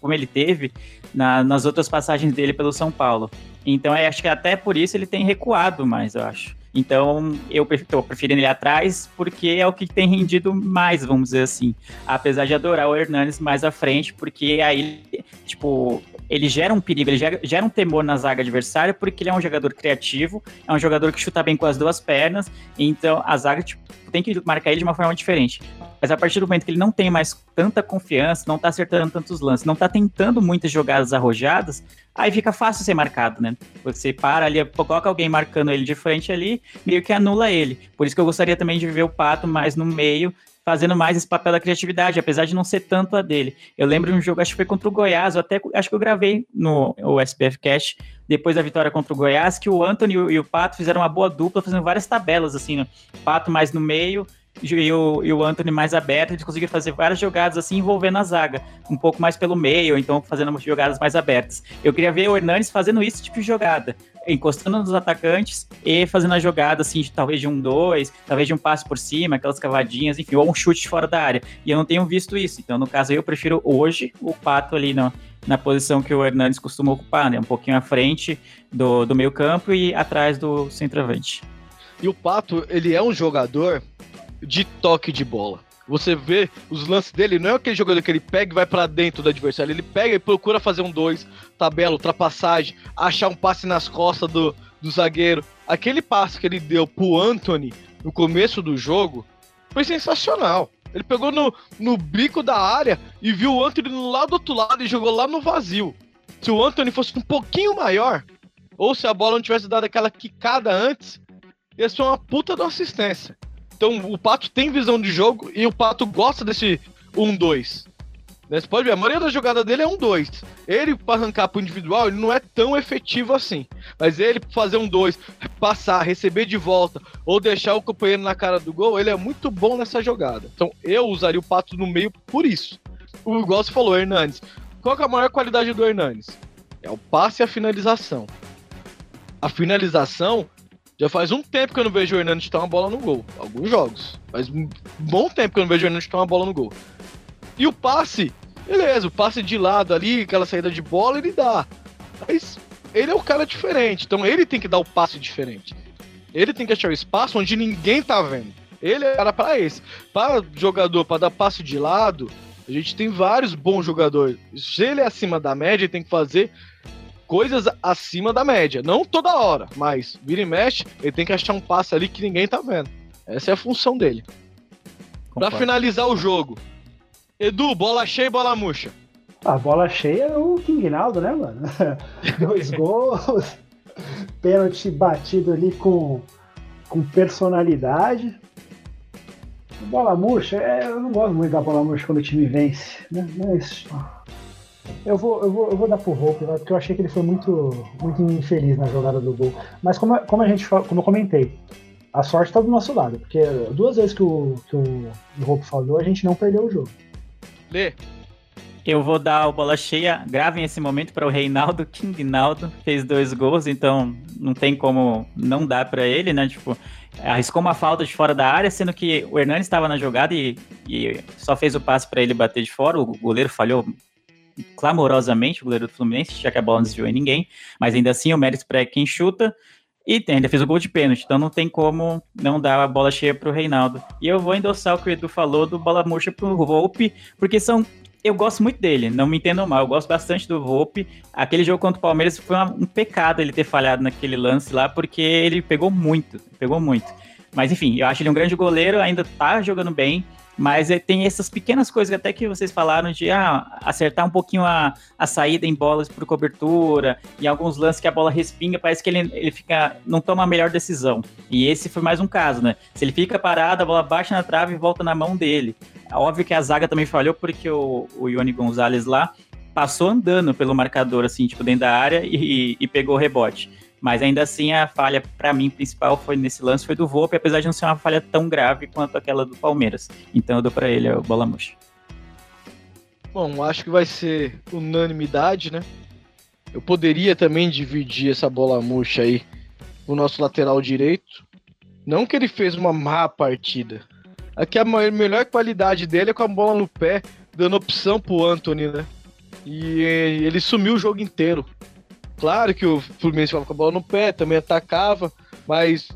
como ele teve na, nas outras passagens dele pelo São Paulo. Então, é, acho que até por isso ele tem recuado mais, eu acho. Então, eu estou preferindo ele atrás porque é o que tem rendido mais, vamos dizer assim. Apesar de adorar o Hernanes mais à frente, porque aí, tipo, ele gera um perigo, ele gera, gera, um temor na zaga adversária, porque ele é um jogador criativo, é um jogador que chuta bem com as duas pernas, então a zaga tipo, tem que marcar ele de uma forma diferente. Mas a partir do momento que ele não tem mais tanta confiança, não tá acertando tantos lances, não tá tentando muitas jogadas arrojadas, aí fica fácil ser marcado, né? Você para ali, coloca alguém marcando ele de frente ali, meio que anula ele. Por isso que eu gostaria também de ver o Pato mais no meio, fazendo mais esse papel da criatividade, apesar de não ser tanto a dele. Eu lembro de um jogo, acho que foi contra o Goiás, eu até acho que eu gravei no o SPF Cash, depois da vitória contra o Goiás, que o Anthony e o Pato fizeram uma boa dupla, fazendo várias tabelas, assim, né? Pato mais no meio e o, e o Anthony mais aberto, eles conseguiram fazer várias jogadas assim envolvendo a zaga, um pouco mais pelo meio, então fazendo jogadas mais abertas. Eu queria ver o Hernandes fazendo esse tipo de jogada, encostando nos atacantes e fazendo a jogada assim, de, talvez de um dois, talvez de um passe por cima, aquelas cavadinhas, enfim, ou um chute fora da área. E eu não tenho visto isso. Então, no caso, eu prefiro hoje o Pato ali no, na posição que o Hernandes costuma ocupar, né? Um pouquinho à frente do, do meio campo e atrás do centroavante. E o Pato, ele é um jogador de toque de bola. Você vê os lances dele, não é aquele jogador que ele pega e vai para dentro do adversário, ele pega e procura fazer um dois, tabela, ultrapassagem, achar um passe nas costas do, do zagueiro. Aquele passe que ele deu pro Anthony no começo do jogo foi sensacional. Ele pegou no, no bico da área e viu o Anthony lado do outro lado e jogou lá no vazio. Se o Anthony fosse um pouquinho maior, ou se a bola não tivesse dado aquela quicada antes, ia ser uma puta de assistência. Então o Pato tem visão de jogo e o Pato gosta desse 1-2. Né? Você pode ver, a maioria da jogada dele é um 2. Ele, para arrancar pro individual, ele não é tão efetivo assim. Mas ele fazer um 2, passar, receber de volta, ou deixar o companheiro na cara do gol, ele é muito bom nessa jogada. Então eu usaria o Pato no meio por isso. O igual falou, Hernandes. Qual é a maior qualidade do Hernandes? É o passe e a finalização. A finalização já faz um tempo que eu não vejo o Hernandes chutar uma bola no gol. Alguns jogos. Faz um bom tempo que eu não vejo o Hernandes chutar uma bola no gol. E o passe, beleza, o passe de lado ali, aquela saída de bola, ele dá. Mas ele é o cara diferente, então ele tem que dar o passe diferente. Ele tem que achar o espaço onde ninguém tá vendo. Ele é cara para esse. Para jogador, para dar passe de lado, a gente tem vários bons jogadores. Se ele é acima da média, ele tem que fazer coisas acima da média. Não toda hora, mas vira e mexe, ele tem que achar um passe ali que ninguém tá vendo. Essa é a função dele. Para finalizar o jogo, Edu, bola cheia e bola murcha. A bola cheia é o King Naldo, né, mano? Dois gols, pênalti batido ali com, com personalidade. Bola murcha, é, eu não gosto muito da bola murcha quando o time vence, né? Mas eu vou, eu vou, eu vou dar pro Hope, né? porque eu achei que ele foi muito, muito infeliz na jogada do gol. Mas como, como a gente como eu comentei, a sorte tá do nosso lado, porque duas vezes que o, que o, o Hope falou, a gente não perdeu o jogo. Lê. Eu vou dar a bola cheia, gravem esse momento para o Reinaldo King Naldo, fez dois gols, então não tem como não dar para ele, né? Tipo, arriscou uma falta de fora da área, sendo que o Hernani estava na jogada e, e só fez o passe para ele bater de fora, o goleiro falhou clamorosamente, o goleiro do Fluminense, já que a bola não desviou em ninguém, mas ainda assim o mérito para quem chuta, e ainda fez o gol de pênalti, então não tem como não dar a bola cheia pro Reinaldo. E eu vou endossar o que o Edu falou do bola murcha pro Volpe, porque são eu gosto muito dele, não me entendam mal, eu gosto bastante do Volpe. Aquele jogo contra o Palmeiras foi um pecado ele ter falhado naquele lance lá, porque ele pegou muito, pegou muito. Mas enfim, eu acho ele um grande goleiro, ainda tá jogando bem. Mas é, tem essas pequenas coisas até que vocês falaram de ah, acertar um pouquinho a, a saída em bolas por cobertura, e alguns lances que a bola respinga, parece que ele, ele fica não toma a melhor decisão. E esse foi mais um caso, né? Se ele fica parado, a bola baixa na trave e volta na mão dele. Óbvio que a zaga também falhou, porque o, o Ione Gonzalez lá passou andando pelo marcador, assim, tipo, dentro da área e, e pegou o rebote. Mas ainda assim, a falha, para mim, principal foi nesse lance, foi do Volpe, apesar de não ser uma falha tão grave quanto aquela do Palmeiras. Então eu dou para ele a bola murcha. Bom, acho que vai ser unanimidade, né? Eu poderia também dividir essa bola murcha aí no nosso lateral direito. Não que ele fez uma má partida. Aqui a melhor qualidade dele é com a bola no pé, dando opção pro Anthony, né? E ele sumiu o jogo inteiro. Claro que o Fluminense ficava com a bola no pé, também atacava, mas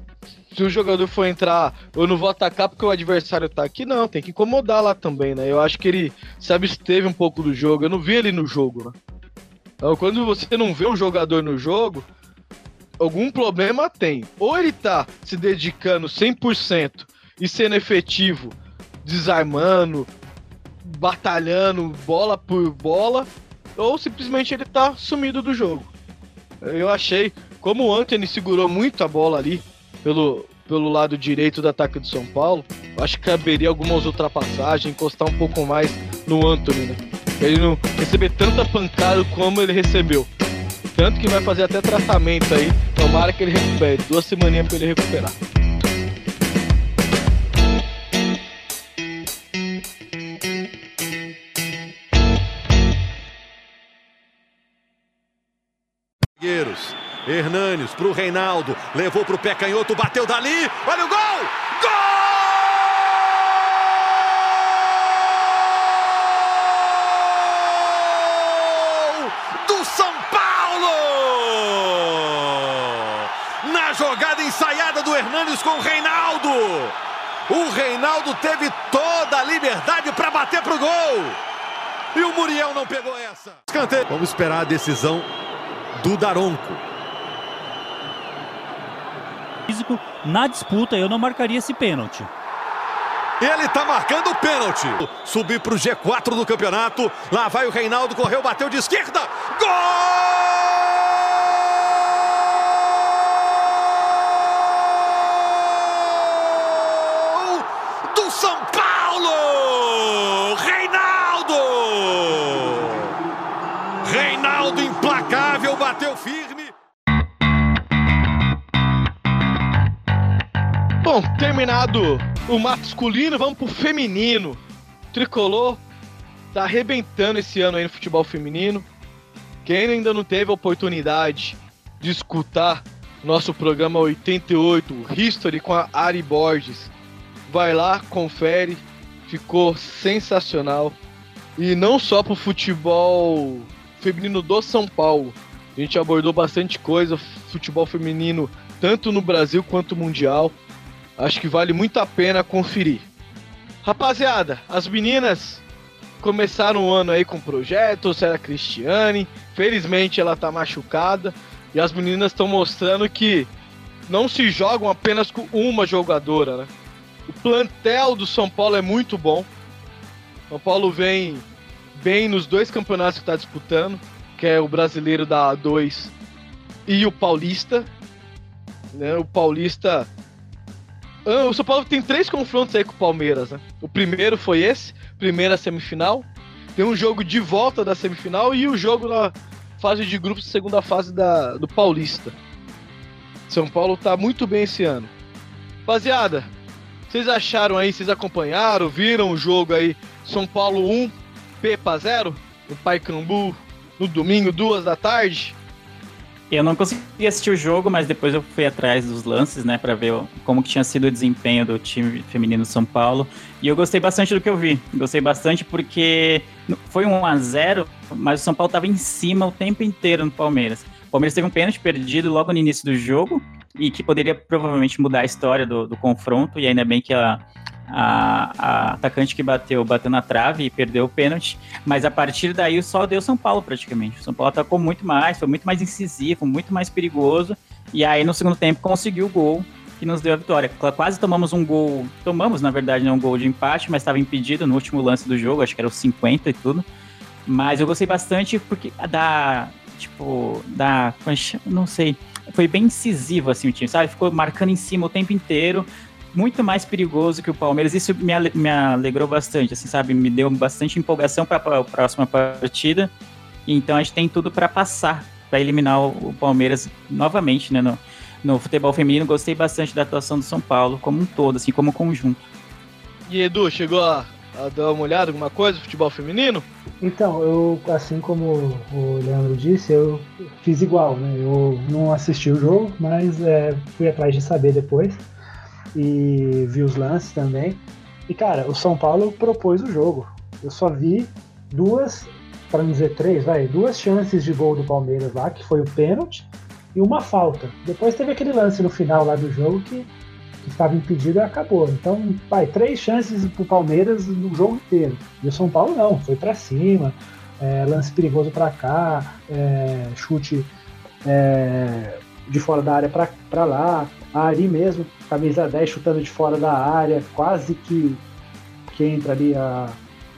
se o jogador for entrar, eu não vou atacar porque o adversário tá aqui, não, tem que incomodar lá também, né? Eu acho que ele se absteve um pouco do jogo, eu não vi ele no jogo, né? Então, quando você não vê um jogador no jogo, algum problema tem. Ou ele tá se dedicando 100% e sendo efetivo, desarmando, batalhando bola por bola, ou simplesmente ele tá sumido do jogo. Eu achei, como o Anthony segurou muito a bola ali pelo, pelo lado direito do ataque do São Paulo, acho que caberia algumas ultrapassagens, encostar um pouco mais no Anthony, né? Ele não receber tanta pancada como ele recebeu. Tanto que vai fazer até tratamento aí. Tomara que ele recupere. Duas semaninhas pra ele recuperar. Zagueiros. Hernanes pro Reinaldo. Levou pro pé canhoto, bateu dali. Olha o gol! Gol! Do São Paulo! Na jogada ensaiada do Hernanes com o Reinaldo. O Reinaldo teve toda a liberdade para bater pro gol. E o Muriel não pegou essa. Vamos esperar a decisão do Daronco. Físico na disputa, eu não marcaria esse pênalti. Ele tá marcando o pênalti. Subir pro G4 do campeonato. Lá vai o Reinaldo, correu, bateu de esquerda. Gol! Terminado o masculino, vamos pro feminino. O Tricolor tá arrebentando esse ano aí no futebol feminino. Quem ainda não teve a oportunidade de escutar nosso programa 88, History com a Ari Borges, vai lá, confere, ficou sensacional. E não só pro futebol feminino do São Paulo. A gente abordou bastante coisa, futebol feminino, tanto no Brasil quanto mundial. Acho que vale muito a pena conferir. Rapaziada, as meninas começaram o ano aí com projetos, era a Cristiane, felizmente ela tá machucada e as meninas estão mostrando que não se jogam apenas com uma jogadora, né? O plantel do São Paulo é muito bom. São Paulo vem bem nos dois campeonatos que está disputando, que é o brasileiro da A2 e o paulista. Né? O paulista. Ah, O São Paulo tem três confrontos aí com o Palmeiras. Né? O primeiro foi esse, primeira semifinal. Tem um jogo de volta da semifinal e o jogo na fase de grupos, segunda fase da, do Paulista. São Paulo tá muito bem esse ano. Rapaziada, vocês acharam aí, vocês acompanharam, viram o jogo aí, São Paulo 1, Pepa 0, no Paicambu, no domingo, duas da tarde? Eu não consegui assistir o jogo, mas depois eu fui atrás dos lances, né, para ver como que tinha sido o desempenho do time feminino São Paulo. E eu gostei bastante do que eu vi. Gostei bastante porque foi um 1 a 0, mas o São Paulo estava em cima o tempo inteiro no Palmeiras. O Palmeiras teve um pênalti perdido logo no início do jogo e que poderia provavelmente mudar a história do, do confronto. E ainda bem que a, A, a, atacante que bateu, bateu na trave e perdeu o pênalti. Mas a partir daí só deu São Paulo praticamente. O São Paulo atacou muito mais, foi muito mais incisivo, muito mais perigoso. E aí no segundo tempo conseguiu o gol que nos deu a vitória. Quase tomamos um gol, tomamos na verdade né, um gol de empate, mas estava impedido no último lance do jogo, acho que era os 50 e tudo. Mas eu gostei bastante porque da, tipo, da, não sei, foi bem incisivo assim o time, sabe? Ficou marcando em cima o tempo inteiro, muito mais perigoso que o Palmeiras. Isso me, me alegrou bastante, assim, sabe? Me deu bastante empolgação para a próxima partida. Então a gente tem tudo para passar, para eliminar o, Palmeiras novamente, né? No, no futebol feminino, gostei bastante da atuação do São Paulo como um todo, assim, como conjunto. E Edu, chegou a, a dar uma olhada, alguma coisa, futebol feminino? Então, eu, assim como o Leandro disse, eu fiz igual, né? Eu não assisti o jogo, mas é, fui atrás de saber depois e vi os lances também. E cara, o São Paulo propôs o jogo. Eu só vi duas, para não dizer três, vai, duas chances de gol do Palmeiras lá, que foi o pênalti e uma falta. Depois teve aquele lance no final lá do jogo que, que estava impedido e acabou. Então, vai, três chances pro Palmeiras no jogo inteiro. E o São Paulo não, foi para cima, é, lance perigoso para cá, é, chute é, de fora da área para lá. A Ari mesmo, camisa 10 chutando de fora da área, quase que, que entra ali a,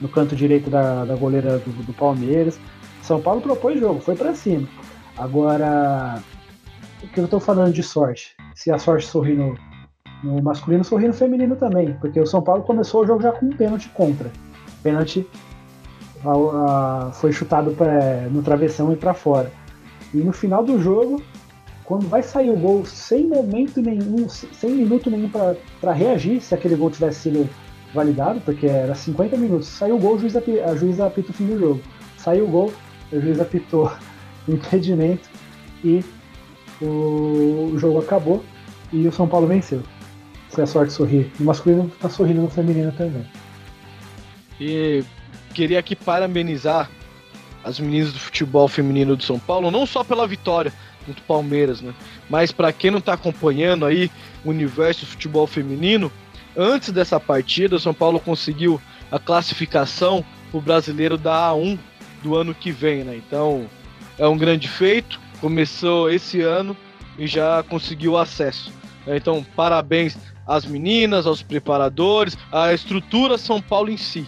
no canto direito da, da goleira do, do Palmeiras. São Paulo propôs jogo, foi para cima. Agora, o que eu estou falando de sorte? Se a sorte sorri no, no masculino, sorri no feminino também, porque o São Paulo começou o jogo já com um pênalti contra. Pênalti foi chutado pra, no travessão e para fora. E no final do jogo, quando vai sair o gol, sem momento nenhum, sem minuto nenhum para reagir, se aquele gol tivesse sido validado, porque era 50 minutos, saiu o gol, o juiz, a juiz apita o fim do jogo. Saiu o gol, o juiz apitou impedimento e o jogo acabou e o São Paulo venceu. Se a sorte sorrir no masculino, tá sorrindo no feminino também. E queria aqui parabenizar as meninas do futebol feminino do São Paulo, não só pela vitória contra o Palmeiras, né? Mas para quem não tá acompanhando aí o universo do futebol feminino, antes dessa partida, o São Paulo conseguiu a classificação pro brasileiro da A1 do ano que vem, né? Então, é um grande feito começou esse ano e já conseguiu acesso. Então, parabéns às meninas, aos preparadores, à estrutura São Paulo em si.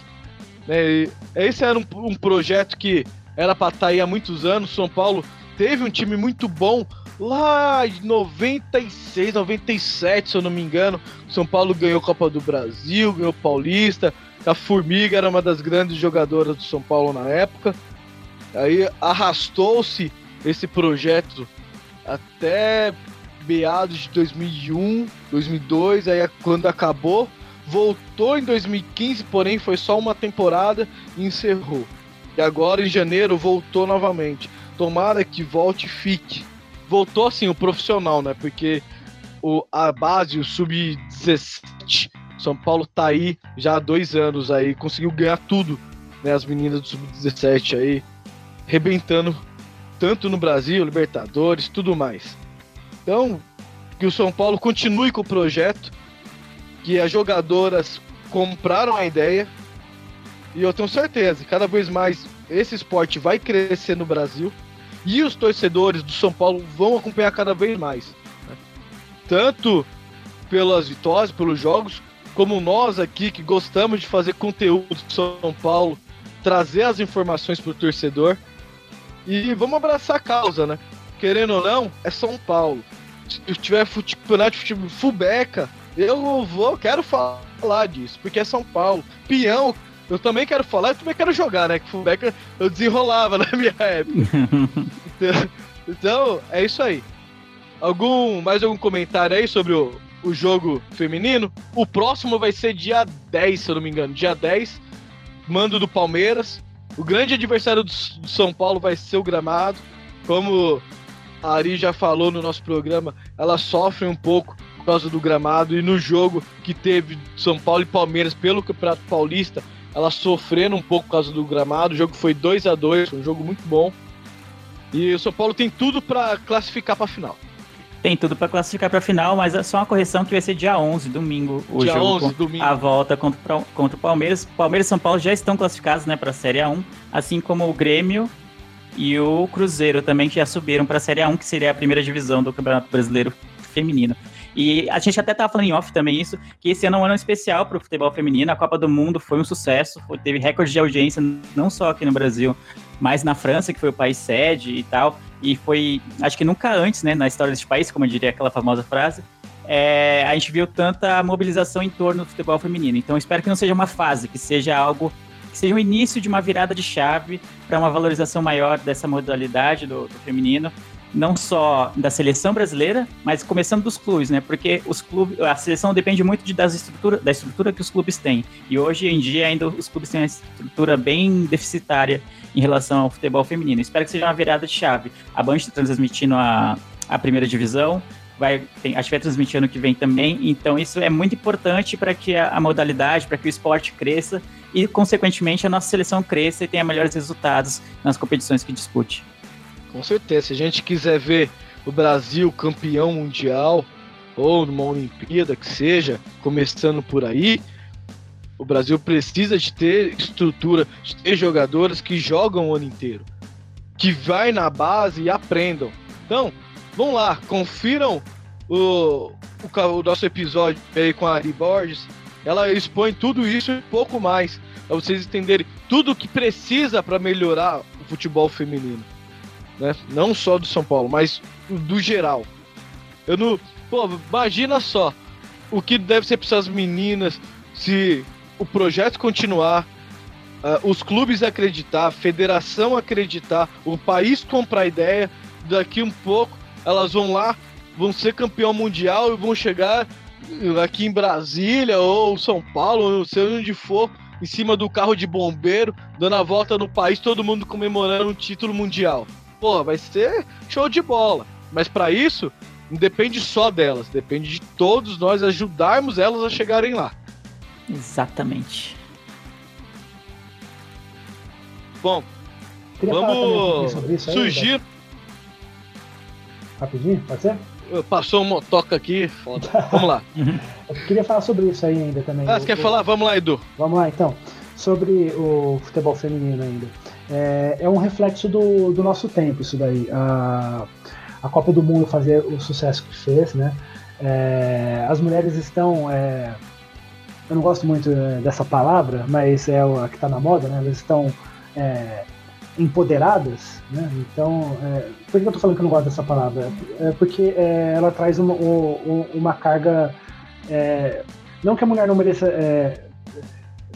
Né, esse era um, um projeto que era para estar tá aí há muitos anos. São Paulo teve um time muito bom lá em 96, 97, se eu não me engano. São Paulo ganhou Copa do Brasil, ganhou Paulista. A Formiga era uma das grandes jogadoras do São Paulo na época. Aí arrastou-se esse projeto até meados de 2001, 2002, aí quando acabou, voltou em 2015, porém foi só uma temporada e encerrou. E agora em janeiro voltou novamente. Tomara que volte e fique. Voltou assim o profissional, né? Porque o, a base, o sub-17, São Paulo tá aí já há dois anos aí, conseguiu ganhar tudo, né? As meninas do sub-17 aí, rebentando tanto no Brasil, Libertadores, tudo mais. Então, que o São Paulo continue com o projeto, que as jogadoras compraram a ideia, e eu tenho certeza, cada vez mais esse esporte vai crescer no Brasil, e os torcedores do São Paulo vão acompanhar cada vez mais. Né? Tanto pelas vitórias, pelos jogos, como nós aqui que gostamos de fazer conteúdo do São Paulo, trazer as informações para o torcedor. E vamos abraçar a causa, né? Querendo ou não, é São Paulo. Se tiver campeonato de futebol fubeca, eu vou, quero falar disso, porque é São Paulo. Peão, eu também quero falar, eu também quero jogar, né? Que fubeca eu desenrolava na minha época. então, então, é isso aí. Algum, mais algum comentário aí sobre o, o jogo feminino? O próximo vai ser dia 10, se eu não me engano. Dia 10, mando do Palmeiras. O grande adversário do, São Paulo vai ser o gramado. Como a Ari já falou no nosso programa, ela sofre um pouco por causa do gramado. E no jogo que teve São Paulo e Palmeiras pelo Campeonato Paulista, ela sofrendo um pouco por causa do gramado. O jogo foi 2 a 2 foi um jogo muito bom. E o São Paulo tem tudo para classificar para a final. Tem tudo para classificar para a final, mas é só uma correção que vai ser dia 11, domingo, o Dia jogo 11, com- domingo. a volta contra, o- contra o Palmeiras. Palmeiras e São Paulo já estão classificados, né, para a Série A1, assim como o Grêmio e o Cruzeiro também que já subiram para a Série A1, que seria a primeira divisão do Campeonato Brasileiro Feminino. E a gente até tava falando em off também isso, que esse ano é um ano especial para o futebol feminino. A Copa do Mundo foi um sucesso, foi- teve recorde de audiência não só aqui no Brasil, mas na França, que foi o país sede e tal. E foi, acho que nunca antes, né, na história desse país, como eu diria aquela famosa frase, é, a gente viu tanta mobilização em torno do futebol feminino. Então, espero que não seja uma fase, que seja algo que seja o início de uma virada de chave para uma valorização maior dessa modalidade do, do feminino, não só da seleção brasileira, mas começando dos clubes, né? Porque os clubes, a seleção depende muito de, das estrutura, da estrutura que os clubes têm. E hoje em dia ainda os clubes têm uma estrutura bem deficitária em relação ao futebol feminino. Espero que seja uma virada de chave. A Band está transmitindo a, a primeira divisão, vai, tem, acho que vai transmitir ano que vem também. Então, isso é muito importante para que a, a modalidade, para que o esporte cresça e, consequentemente, a nossa seleção cresça e tenha melhores resultados nas competições que dispute. Com certeza, se a gente quiser ver o Brasil campeão mundial ou numa Olimpíada que seja, começando por aí, o Brasil precisa de ter estrutura, de ter jogadores que jogam o ano inteiro, que vai na base e aprendam. Então, vão lá, confiram o, o, o nosso episódio aí com a Ari Borges. Ela expõe tudo isso e um pouco mais, para vocês entenderem tudo o que precisa para melhorar o futebol feminino né? Não só do São Paulo, mas do geral. Eu não. Pô, imagina só o que deve ser para essas meninas se o projeto continuar, ah, os clubes acreditar, a federação acreditar, o país comprar a ideia, daqui um pouco elas vão lá, vão ser campeão mundial e vão chegar aqui em Brasília ou São Paulo, ou sei onde for, em cima do carro de bombeiro, dando a volta no país, todo mundo comemorando um título mundial. Pô, vai ser show de bola. Mas para isso, não depende só delas, depende de todos nós ajudarmos elas a chegarem lá. Exatamente. Bom, Queria vamos aí, surgir. Rapidinho, pode ser? Passou um motoca aqui, foda. Vamos lá. Eu queria falar sobre isso aí ainda também. Ah, você quer falar? Vamos lá, Edu. Vamos lá, então. Sobre o futebol feminino ainda. É, é um reflexo do, do nosso tempo, isso daí. A, a Copa do Mundo fazer o sucesso que fez, né? É, as mulheres estão. é, eu não gosto muito é, dessa palavra, mas é a que está na moda, né? Elas estão é, empoderadas, né? Então, é, por que eu tô falando que eu não gosto dessa palavra? É porque é, ela traz uma, uma carga. é, não que a mulher não mereça é,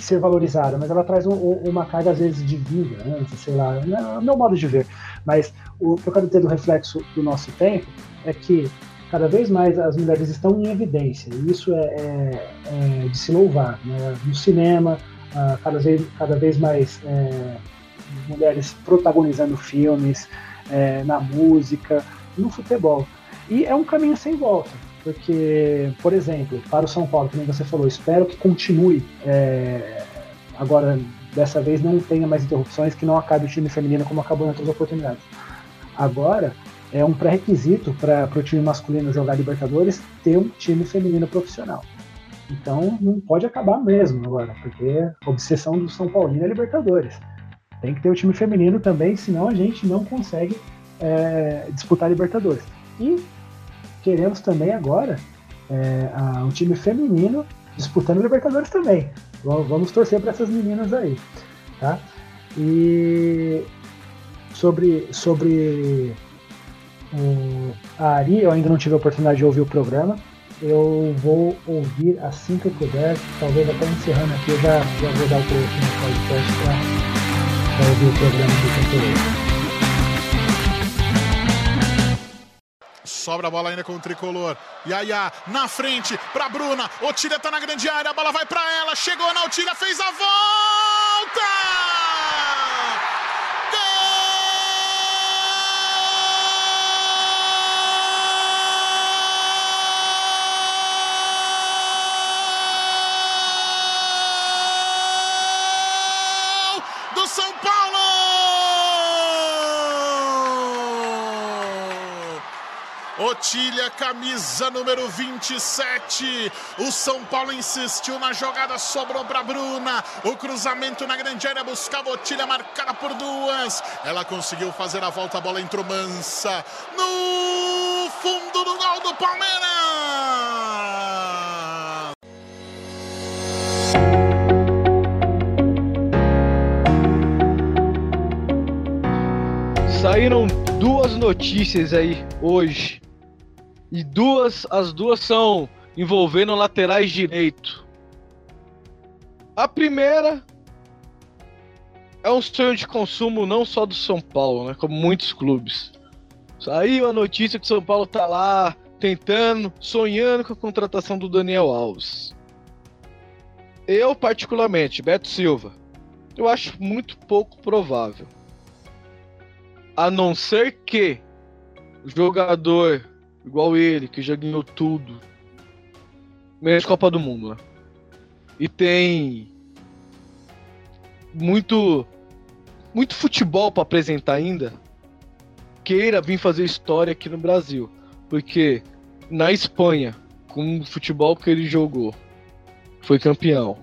ser valorizada, mas ela traz um- um- uma carga, às vezes, de vida, né? sei lá, é meu modo de ver. Mas o que eu quero dizer do reflexo do nosso tempo é que cada vez mais as mulheres estão em evidência, e isso é, é- é de se louvar. Né? No cinema, ah, cada, vez, cada vez mais é, mulheres protagonizando filmes, é, na música, no futebol. E é um caminho sem volta, porque, por exemplo, para o São Paulo, como você falou, espero que continue. é, agora, dessa vez, não tenha mais interrupções, que não acabe o time feminino como acabou em outras oportunidades. Agora, é um pré-requisito para o time masculino jogar Libertadores ter um time feminino profissional. Então, não pode acabar mesmo agora, porque a obsessão do São Paulino é Libertadores. Tem que ter o time feminino também, senão a gente não consegue é, disputar Libertadores. E queremos também agora é, a- um time feminino disputando Libertadores também. Vamos, torcer para essas meninas aí, tá? E sobre sobre a Ari, eu ainda não tive a oportunidade de ouvir o programa. Eu vou ouvir assim que eu puder, talvez até encerrando aqui, eu já, já vou dar o play no podcast para ouvir o programa do Cantoreiro. Sobra a bola ainda com o tricolor. Yaya na frente pra Bruna. Otília tá na grande área, a bola vai pra ela. Chegou na Otília, fez a volta! Gol do São Otília, camisa número 27. O São Paulo insistiu na jogada, sobrou para Bruna. O cruzamento na grande área buscava Otília, marcada por duas. Ela conseguiu fazer a volta, a bola entrou mansa. No fundo do gol do Palmeiras. Saíram duas notícias aí hoje. E duas, as duas são envolvendo laterais direito. A primeira é um sonho de consumo não só do São Paulo, né, como muitos clubes. Saiu a notícia que o São Paulo tá lá tentando, sonhando com a contratação do Daniel Alves. Eu particularmente, Beto Silva, eu acho muito pouco provável. A não ser que o jogador igual ele, que já ganhou tudo, menos Copa do Mundo, né? E tem muito muito futebol para apresentar ainda, queira vir fazer história aqui no Brasil, porque na Espanha, com o futebol que ele jogou, foi campeão.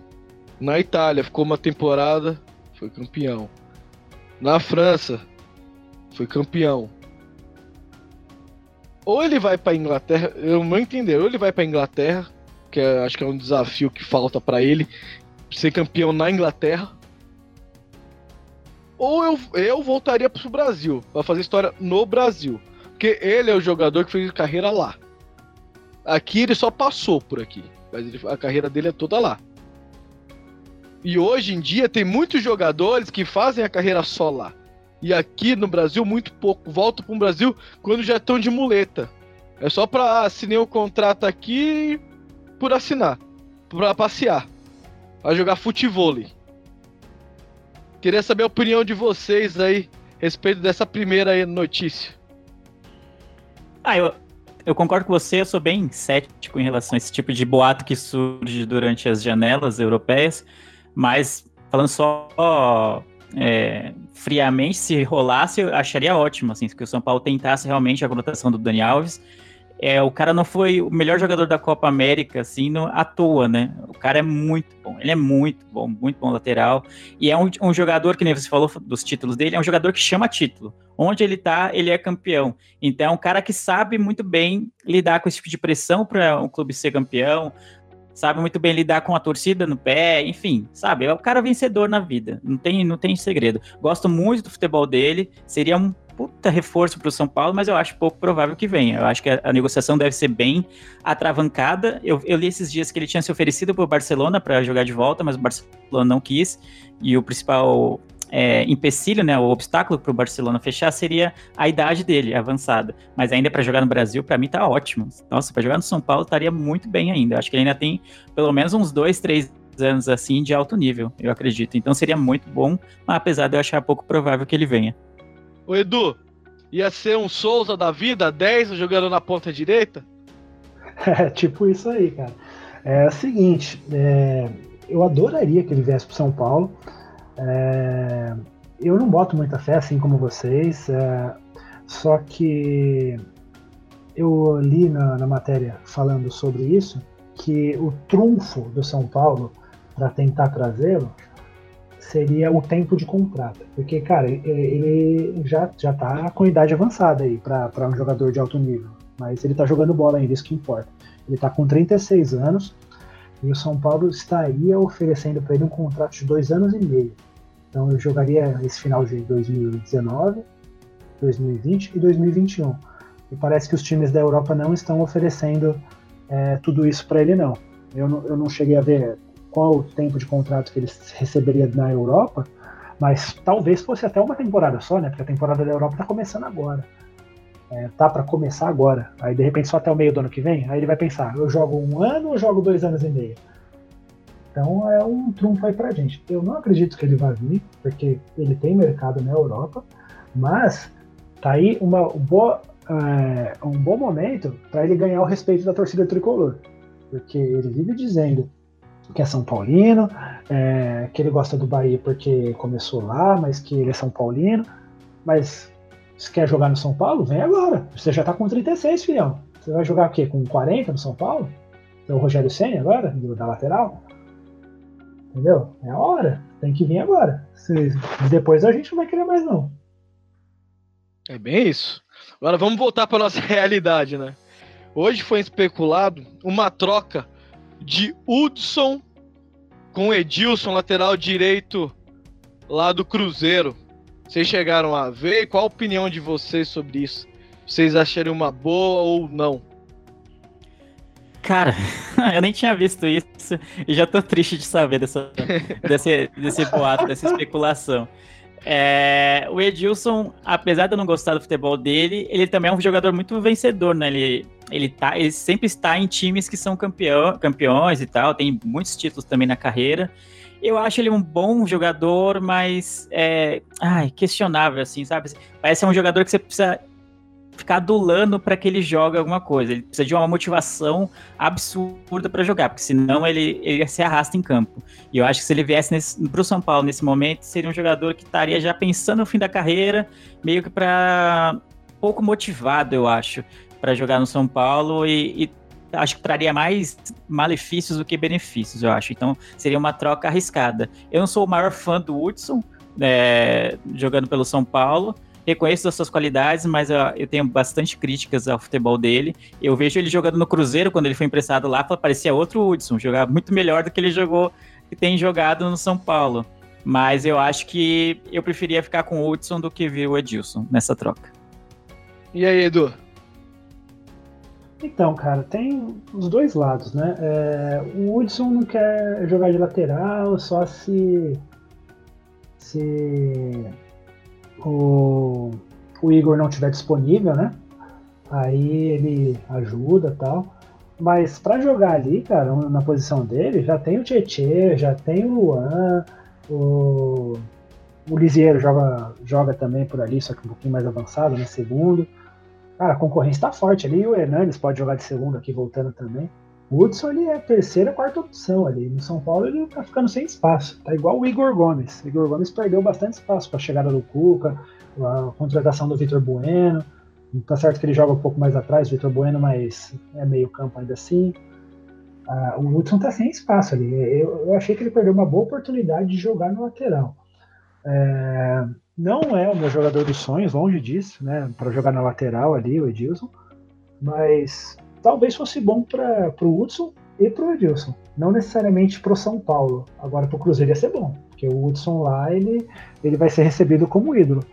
Na Itália ficou uma temporada, foi campeão. Na França foi campeão. Ou ele vai para Inglaterra, eu não entender, ou ele vai para Inglaterra, que é, acho que é um desafio que falta para ele ser campeão na Inglaterra. Ou eu, eu voltaria pro Brasil, para fazer história no Brasil. Porque ele é o jogador que fez carreira lá. Aqui ele só passou por aqui, mas ele, a carreira dele é toda lá. E hoje em dia tem muitos jogadores que fazem a carreira só lá. E aqui no Brasil, muito pouco. Voltam para o Brasil quando já estão de muleta. É só para assinar o contrato aqui por assinar. Para passear. Para jogar futebol. Queria saber a opinião de vocês aí a respeito dessa primeira notícia. Ah, eu, eu concordo com você, eu sou bem cético em relação a esse tipo de boato que surge durante as janelas europeias, mas falando só é, friamente, se rolasse, eu acharia ótimo, assim, que o São Paulo tentasse realmente a contratação do Dani Alves. É, o cara não foi o melhor jogador da Copa América, assim, no, à toa, né? O cara é muito bom, ele é muito bom, muito bom lateral. E é um, um jogador, que nem você falou dos títulos dele, é um jogador que chama título. Onde ele tá, ele é campeão. Então é um cara que sabe muito bem lidar com esse tipo de pressão para um clube ser campeão, sabe muito bem lidar com a torcida no pé, enfim, sabe? É o cara vencedor na vida, não tem, não tem segredo. Gosto muito do futebol dele, seria um puta reforço para o São Paulo, mas eu acho pouco provável que venha. Eu acho que a, a negociação deve ser bem atravancada. Eu, eu, li esses dias que ele tinha se oferecido para o Barcelona para jogar de volta, mas o Barcelona não quis. E o principal é, empecilho, né, o obstáculo para o Barcelona fechar seria a idade dele, avançada. Mas ainda para jogar no Brasil, para mim tá ótimo. Nossa, para jogar no São Paulo estaria muito bem ainda. Acho que ele ainda tem pelo menos uns dois, três anos assim de alto nível, eu acredito. Então seria muito bom, mas apesar de eu achar pouco provável que ele venha. O Edu, ia ser um Souza da vida, 10 jogando na ponta direita? É tipo isso aí, cara. É o seguinte, é, eu adoraria que ele viesse para São Paulo. É, eu não boto muita fé, assim como vocês, é, só que eu li na, na, matéria falando sobre isso que o trunfo do São Paulo para tentar trazê-lo seria o tempo de contrato, porque cara ele já já está com idade avançada aí para um jogador de alto nível, mas ele está jogando bola ainda, isso que importa. Ele está com 36 anos e o São Paulo estaria oferecendo para ele um contrato de dois anos e meio. Então eu jogaria esse final de 2019, 2020 e 2021. E parece que os times da Europa não estão oferecendo é, tudo isso para ele, não. Eu, não. eu não cheguei a ver qual o tempo de contrato que ele receberia na Europa, mas talvez fosse até uma temporada só, né? Porque a temporada da Europa está começando agora. É, tá para começar agora. Aí de repente só até o meio do ano que vem. Aí ele vai pensar: eu jogo um ano ou jogo dois anos e meio? Então é um trunfo aí pra gente. Eu não acredito que ele vai vir, porque ele tem mercado na Europa, mas tá aí uma boa, é, um bom momento para ele ganhar o respeito da torcida tricolor. Porque ele vive dizendo que é São Paulino, é, que ele gosta do Bahia porque começou lá, mas que ele é São Paulino. Mas se quer jogar no São Paulo, vem agora. Você já tá com 36, filhão. Você vai jogar o quê? Com 40 no São Paulo? É o Rogério Senna agora, do, da lateral? Entendeu? É a hora. Tem que vir agora. Se, depois a gente não vai querer mais, não. É bem isso. Agora vamos voltar para nossa realidade, né? Hoje foi especulado uma troca de Hudson com Edilson, lateral direito lá do Cruzeiro. Vocês chegaram a ver? Qual a opinião de vocês sobre isso? Vocês achariam uma boa ou não? Cara, eu nem tinha visto isso e já tô triste de saber dessa, desse, desse boato, dessa especulação. É, o Edilson, apesar de eu não gostar do futebol dele, ele também é um jogador muito vencedor, né? Ele, ele, tá, ele sempre está em times que são campeão, campeões e tal, tem muitos títulos também na carreira. Eu acho ele um bom jogador, mas é, ai, questionável, assim, sabe? Parece ser um jogador que você precisa ficar adulando para que ele jogue alguma coisa. Ele precisa de uma motivação absurda para jogar, porque senão ele, ele se arrasta em campo. E eu acho que se ele viesse para o São Paulo nesse momento, seria um jogador que estaria já pensando no fim da carreira, meio que para pouco motivado, eu acho, para jogar no São Paulo e, e acho que traria mais malefícios do que benefícios, eu acho. Então seria uma troca arriscada. Eu não sou o maior fã do Hudson, é, jogando pelo São Paulo, reconheço as suas qualidades, mas eu, eu, tenho bastante críticas ao futebol dele. Eu vejo ele jogando no Cruzeiro, quando ele foi emprestado lá, parecia outro Hudson, jogava muito melhor do que ele jogou, que tem jogado no São Paulo. Mas eu acho que eu preferia ficar com o Hudson do que ver o Edilson nessa troca. E aí, Edu? Então, cara, tem os dois lados, né? É, o Hudson não quer jogar de lateral, só se. se o, o Igor não estiver disponível, né? Aí ele ajuda tal. Mas para jogar ali, cara, na posição dele, já tem o Tietê, já tem o Luan, o, o Lisieiro joga, joga também por ali, só que um pouquinho mais avançado, né? Segundo. Cara, a concorrência tá forte ali, o Hernandes pode jogar de segundo aqui, voltando também. Hudson é a terceira, quarta opção ali. No São Paulo ele tá ficando sem espaço. Tá igual o Igor Gomes. O Igor Gomes perdeu bastante espaço com a chegada do Cuca, a contratação do Vitor Bueno. Tá certo que ele joga um pouco mais atrás, Vitor Bueno, mas é meio campo ainda assim. Ah, o Hudson tá sem espaço ali. Eu, eu, achei que ele perdeu uma boa oportunidade de jogar no lateral. É, não é o meu jogador dos sonhos, longe disso, né? Para jogar na lateral ali, o Edilson. Mas talvez fosse bom para o Hudson e para o Edilson. Não necessariamente para o São Paulo. Agora para o Cruzeiro ia ser bom, porque o Hudson lá ele, ele vai ser recebido como ídolo.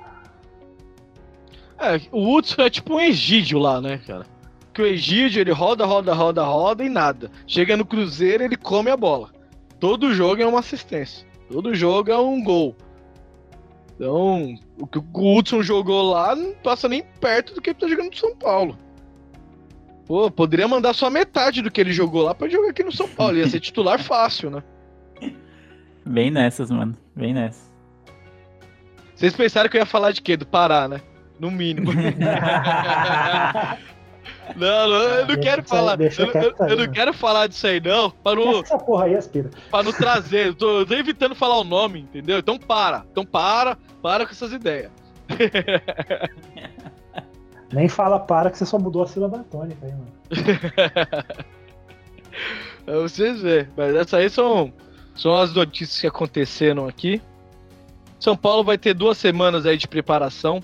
É, o Hudson é tipo um Egídio lá, né, cara? Que o Egídio ele roda, roda, roda, roda e nada. Chega no Cruzeiro ele come a bola. Todo jogo é uma assistência. Todo jogo é um gol. Então, o que o Hudson jogou lá não passa nem perto do que ele tá jogando no São Paulo. Pô, poderia mandar só metade do que ele jogou lá pra jogar aqui no São Paulo. Ia ser titular fácil, né? Bem nessas, mano. Bem nessas. Vocês pensaram que eu ia falar de quê? Do Pará, né? No mínimo. Não, não, eu não quero falar. Eu, eu, eu, não quero falar disso aí, não. Para não, essa porra aí, aspira. Para não trazer. Eu tô, eu tô, evitando falar o nome, entendeu? Então para. Então para, para com essas ideias. Nem fala para que você só mudou a sílaba tônica aí, mano. pra vocês verem. Mas essas aí são, são as notícias que aconteceram aqui. São Paulo vai ter duas semanas aí de preparação.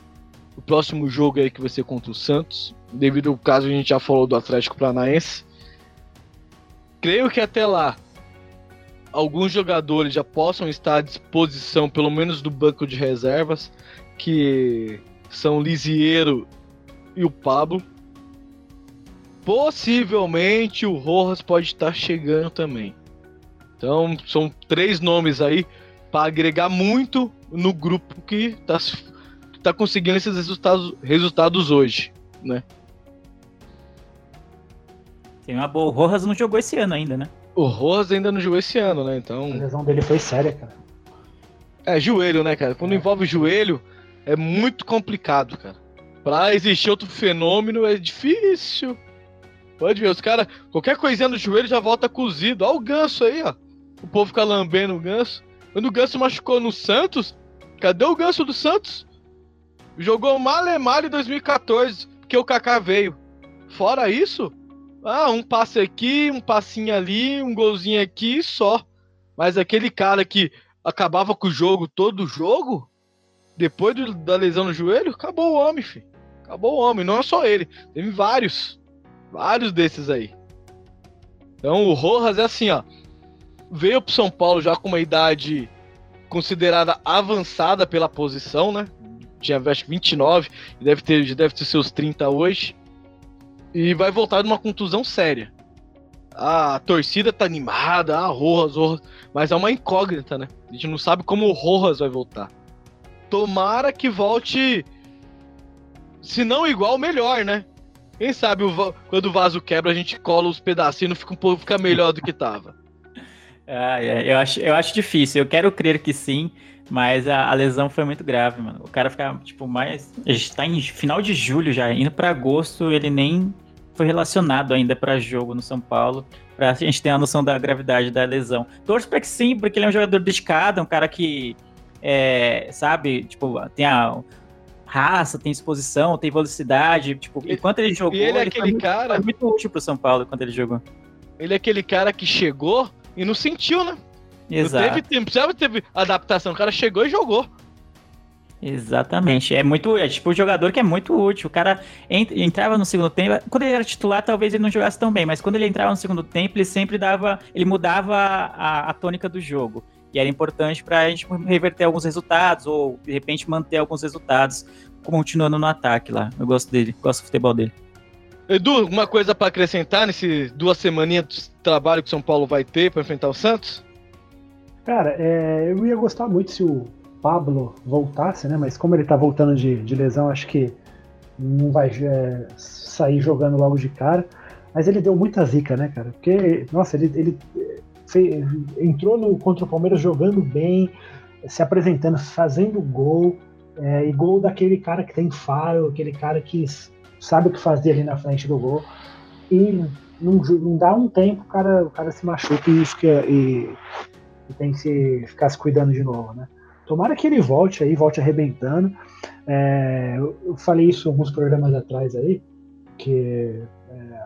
O próximo jogo aí que vai ser contra o Santos. Devido ao caso a gente já falou do Atlético Paranaense. Creio que até lá alguns jogadores já possam estar à disposição, pelo menos do banco de reservas, que são Lisiero e o Pablo. Possivelmente o Rojas pode estar chegando também. Então são três nomes aí para agregar muito no grupo que está tá conseguindo esses resultados, resultados hoje, né? Tem uma boa. O Rojas não jogou esse ano ainda, né? O Rojas ainda não jogou esse ano, né? Então. A lesão dele foi séria, cara. É, joelho, né, cara? Quando é. envolve joelho, é muito complicado, cara. Pra existir outro fenômeno é difícil. Pode ver, os caras, qualquer coisinha no joelho já volta cozido. Olha o ganso aí, ó. O povo fica lambendo o ganso. Quando o ganso machucou no Santos, cadê o ganso do Santos? Jogou mal e mal em 2014, porque o Kaká veio. Fora isso, ah, um passe aqui, um passinho ali, um golzinho aqui só. Mas aquele cara que acabava com o jogo todo jogo, depois do, da lesão no joelho, acabou o homem, filho. Acabou o homem, não é só ele. Teve vários. Vários desses aí. Então o Rojas é assim, ó. Veio pro São Paulo já com uma idade considerada avançada pela posição, né? Tinha acho que 29, deve ter, deve ter seus 30 hoje. E vai voltar de uma contusão séria. A torcida tá animada, ah, Rojas, Rojas. Mas é uma incógnita, né? A gente não sabe como o Rojas vai voltar. Tomara que volte. Se não igual, melhor, né? Quem sabe o, quando o vaso quebra, a gente cola os pedacinhos e fica um fica melhor do que tava. Ah, é, eu, acho, eu acho difícil. Eu quero crer que sim, mas a, a, lesão foi muito grave, mano. O cara fica, tipo, mais. A gente tá em final de julho já, indo para agosto, ele nem foi relacionado ainda para jogo no São Paulo, pra gente ter a noção da gravidade da lesão. Torço pra que sim, porque ele é um jogador dedicado, um cara que, é, sabe, tipo, tem a raça, tem exposição, tem velocidade, tipo, enquanto ele jogou, e ele é ele aquele cara muito, foi muito útil pro São Paulo enquanto ele jogou. Ele é aquele cara que chegou e não sentiu, né? Exato. Não teve tempo, ter adaptação. O cara chegou e jogou. Exatamente. É muito. É tipo um jogador que é muito útil. O cara ent, entrava no segundo tempo. Quando ele era titular, talvez ele não jogasse tão bem, mas quando ele entrava no segundo tempo, ele sempre dava. Ele mudava a, a tônica do jogo. E era importante para a gente reverter alguns resultados, ou de repente manter alguns resultados, continuando no ataque lá. Eu gosto dele, gosto do futebol dele. Edu, alguma coisa para acrescentar nesse duas semaninhas de trabalho que o São Paulo vai ter para enfrentar o Santos? Cara, é, eu ia gostar muito se o Pablo voltasse, né? Mas como ele tá voltando de, de lesão, acho que não vai é, sair jogando logo de cara. Mas ele deu muita zica, né, cara? Porque, nossa, ele, ele entrou no, contra o Palmeiras jogando bem, se apresentando, fazendo gol. É, e gol daquele cara que tem faro, aquele cara que sabe o que fazer ali na frente do gol. E não, não dá um tempo, o cara, o cara se machuca e, fica, e, e tem que ficar se cuidando de novo, né? Tomara que ele volte aí, volte arrebentando. É, eu falei isso alguns programas atrás aí, que é,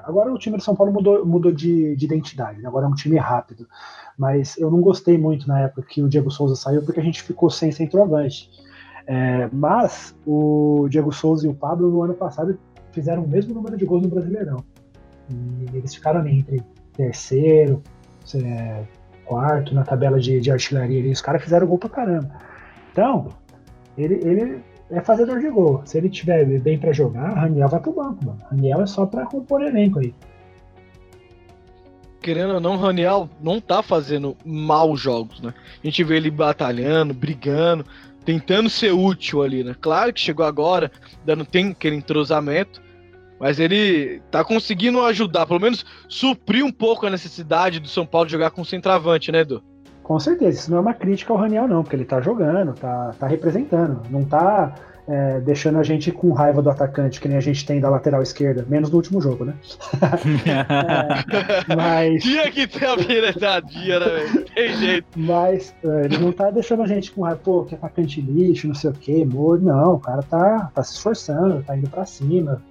agora o time de São Paulo mudou, mudou de, de identidade, né? agora é um time rápido. Mas eu não gostei muito na época que o Diego Souza saiu, porque a gente ficou sem centroavante. É, mas o Diego Souza e o Pablo no ano passado fizeram o mesmo número de gols no Brasileirão. E eles ficaram ali entre terceiro, é, quarto na tabela de, de artilharia. E os caras fizeram gol pra caramba. Então, ele, ele é fazedor de gol. Se ele tiver bem para jogar, Raniel vai pro banco, mano. Raniel é só para compor elenco aí. Querendo ou não, Raniel não tá fazendo maus jogos, né? A gente vê ele batalhando, brigando, tentando ser útil ali, né? Claro que chegou agora, dando tem aquele entrosamento, mas ele tá conseguindo ajudar, pelo menos suprir um pouco a necessidade do São Paulo jogar com centroavante, né, Edu? Com certeza, isso não é uma crítica ao Raniel, não, porque ele tá jogando, tá, tá representando, não tá é, deixando a gente com raiva do atacante, que nem a gente tem da lateral esquerda, menos no último jogo, né? é, mas... Tinha que ter a piretadinha, né, velho? Tem jeito. Mas é, ele não tá deixando a gente com raiva, pô, que atacante lixo, não sei o quê, morro. Não, o cara tá, tá se esforçando, tá indo pra cima.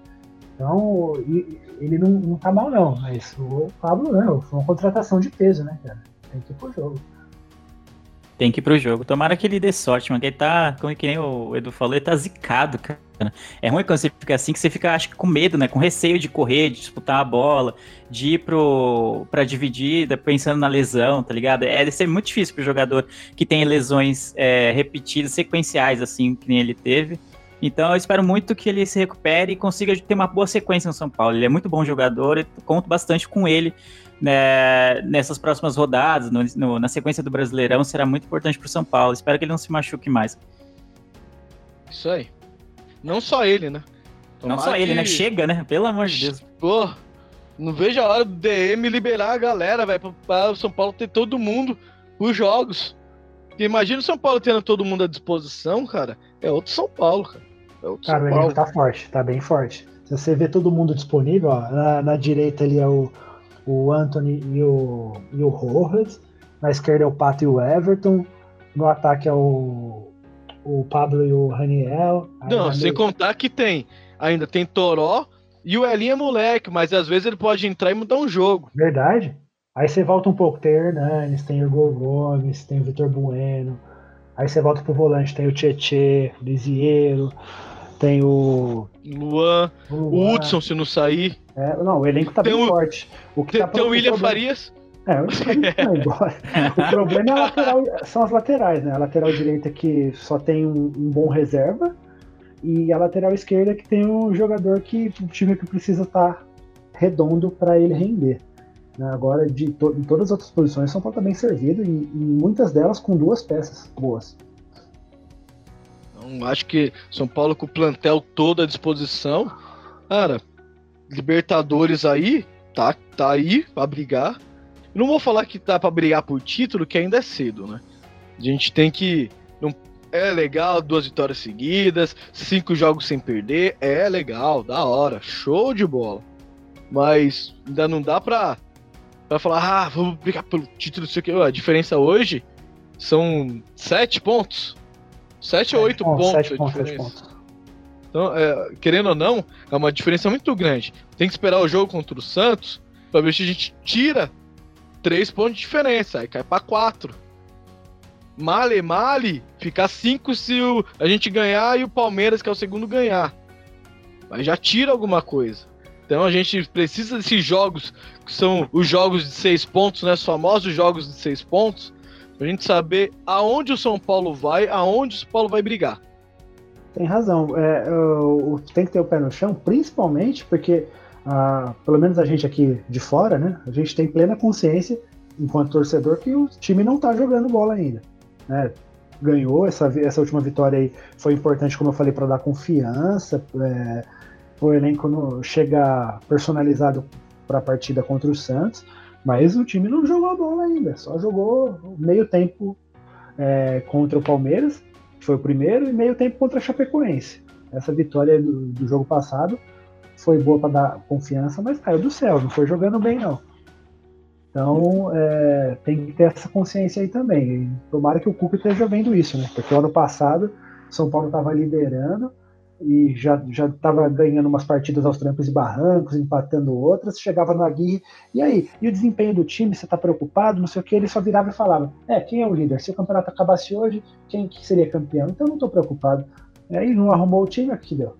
Então, ele não, não tá mal, não. Mas o Pablo, não, foi uma contratação de peso, né, cara? Tem que ir pro jogo. Tem que ir pro jogo. Tomara que ele dê sorte, mano. Que ele tá, como que nem o Edu falou, ele tá zicado, cara. É ruim quando você fica assim, que você fica, acho que com medo, né? Com receio de correr, de disputar a bola, de ir pro, pra dividida, pensando na lesão, tá ligado? É, deve ser muito difícil pro jogador que tem lesões é, repetidas, sequenciais, assim, que nem ele teve. Então eu espero muito que ele se recupere e consiga ter uma boa sequência no São Paulo. Ele é muito bom jogador e conto bastante com ele né, nessas próximas rodadas, no, no, na sequência do Brasileirão, será muito importante para o São Paulo. Espero que ele não se machuque mais. Isso aí. Não só ele, né? Tomara não só ele, né? Chega, né? Pelo amor de Deus. Pô, não vejo a hora do DM liberar a galera, velho, para o São Paulo ter todo mundo os jogos. Porque imagina o São Paulo tendo todo mundo à disposição, cara. É outro São Paulo, cara. É outro cara, São o elenco tá forte, tá bem forte. Se você vê todo mundo disponível, ó, na, na direita ali é o o Anthony e o, e o Rojas. Na esquerda é o Pato e o Everton. No ataque é o, o Pablo e o Raniel. Não, sem meio... contar que tem. Ainda tem Toró, E o Elinho é moleque, mas às vezes ele pode entrar e mudar um jogo. Verdade. Aí você volta um pouco, tem Hernanes, tem o Igor Gomes, tem o Vitor Bueno. Aí você volta pro volante, tem o Tietê, o Lisiero, tem o. Luan, o, Luan. Hudson, se não sair. É, não, o elenco tá Tem bem o- forte. O que Tem, tá tem o pro- William problema- Farias. É, o William Farias vai embora. O problema é a lateral, são as laterais, né? A lateral direita que só tem um, um bom reserva e a lateral esquerda que tem um jogador que o time que precisa estar redondo para ele render. né? Agora, de to- em todas as outras posições, São Paulo tá bem servido e, e muitas delas com duas peças boas. Então, acho que São Paulo com o plantel todo à disposição. Cara, Libertadores aí, tá, tá aí pra brigar. Não vou falar que tá pra brigar por título, que ainda é cedo, né? A gente tem que. Não, é legal, duas vitórias seguidas, cinco jogos sem perder, é legal, da hora, show de bola. Mas ainda não dá pra, pra falar, ah, vamos brigar pelo título, não sei o que. A diferença hoje são sete pontos. Sete ou oito pontos, pontos, sete a pontos, sete. Então, é, querendo ou não, é uma diferença muito grande. Tem que esperar o jogo contra o Santos pra ver se a gente tira três pontos de diferença. Aí cai pra quatro. Male, male, ficar cinco se o, a gente ganhar e o Palmeiras, que é o segundo, ganhar. Mas já tira alguma coisa. Então a gente precisa desses jogos, que são os jogos de seis pontos, né? Os famosos jogos de seis pontos, pra gente saber aonde o São Paulo vai, aonde o São Paulo vai brigar. Tem razão. É, o- tem que ter o pé no chão, principalmente porque, ah, pelo menos a gente aqui de fora, né? A gente tem plena consciência, enquanto torcedor, que o time não tá jogando bola ainda. né? Ganhou essa, essa última vitória aí, foi importante, como eu falei, para dar confiança. É, o elenco chega personalizado para a partida contra o Santos, mas o time não jogou a bola ainda, só jogou meio tempo é, contra o Palmeiras que foi o primeiro, e meio tempo contra a Chapecoense. Essa vitória do, do jogo passado foi boa para dar confiança, mas caiu do céu, não foi jogando bem não. Então é, tem que ter essa consciência aí também. E tomara que o Cuca esteja vendo isso, né? Porque o ano passado São Paulo estava liderando e já já estava ganhando umas partidas aos trancos e barrancos, empatando outras, chegava no Aguirre, e aí? E o desempenho do time, você está preocupado? Não sei o que, ele só virava e falava: É, quem é o líder? Se o campeonato acabasse hoje, quem que seria campeão? Então não estou preocupado. Aí não arrumou o time, o que deu?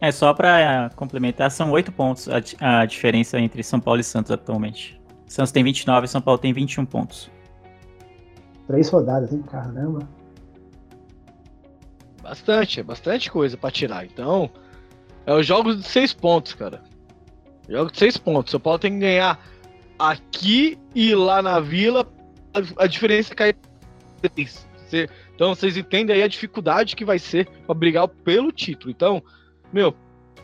É, só pra complementar, são oito pontos a, a diferença entre São Paulo e Santos atualmente. Santos tem 29 e São Paulo tem 21 pontos. Três rodadas, hein? Caramba. Bastante, é bastante coisa pra tirar. Então, é os jogos de seis pontos, cara. Jogos de seis pontos. São Paulo tem que ganhar aqui e lá na Vila. A, a diferença cai três. Então, vocês entendem aí a dificuldade que vai ser pra brigar pelo título. Então, meu,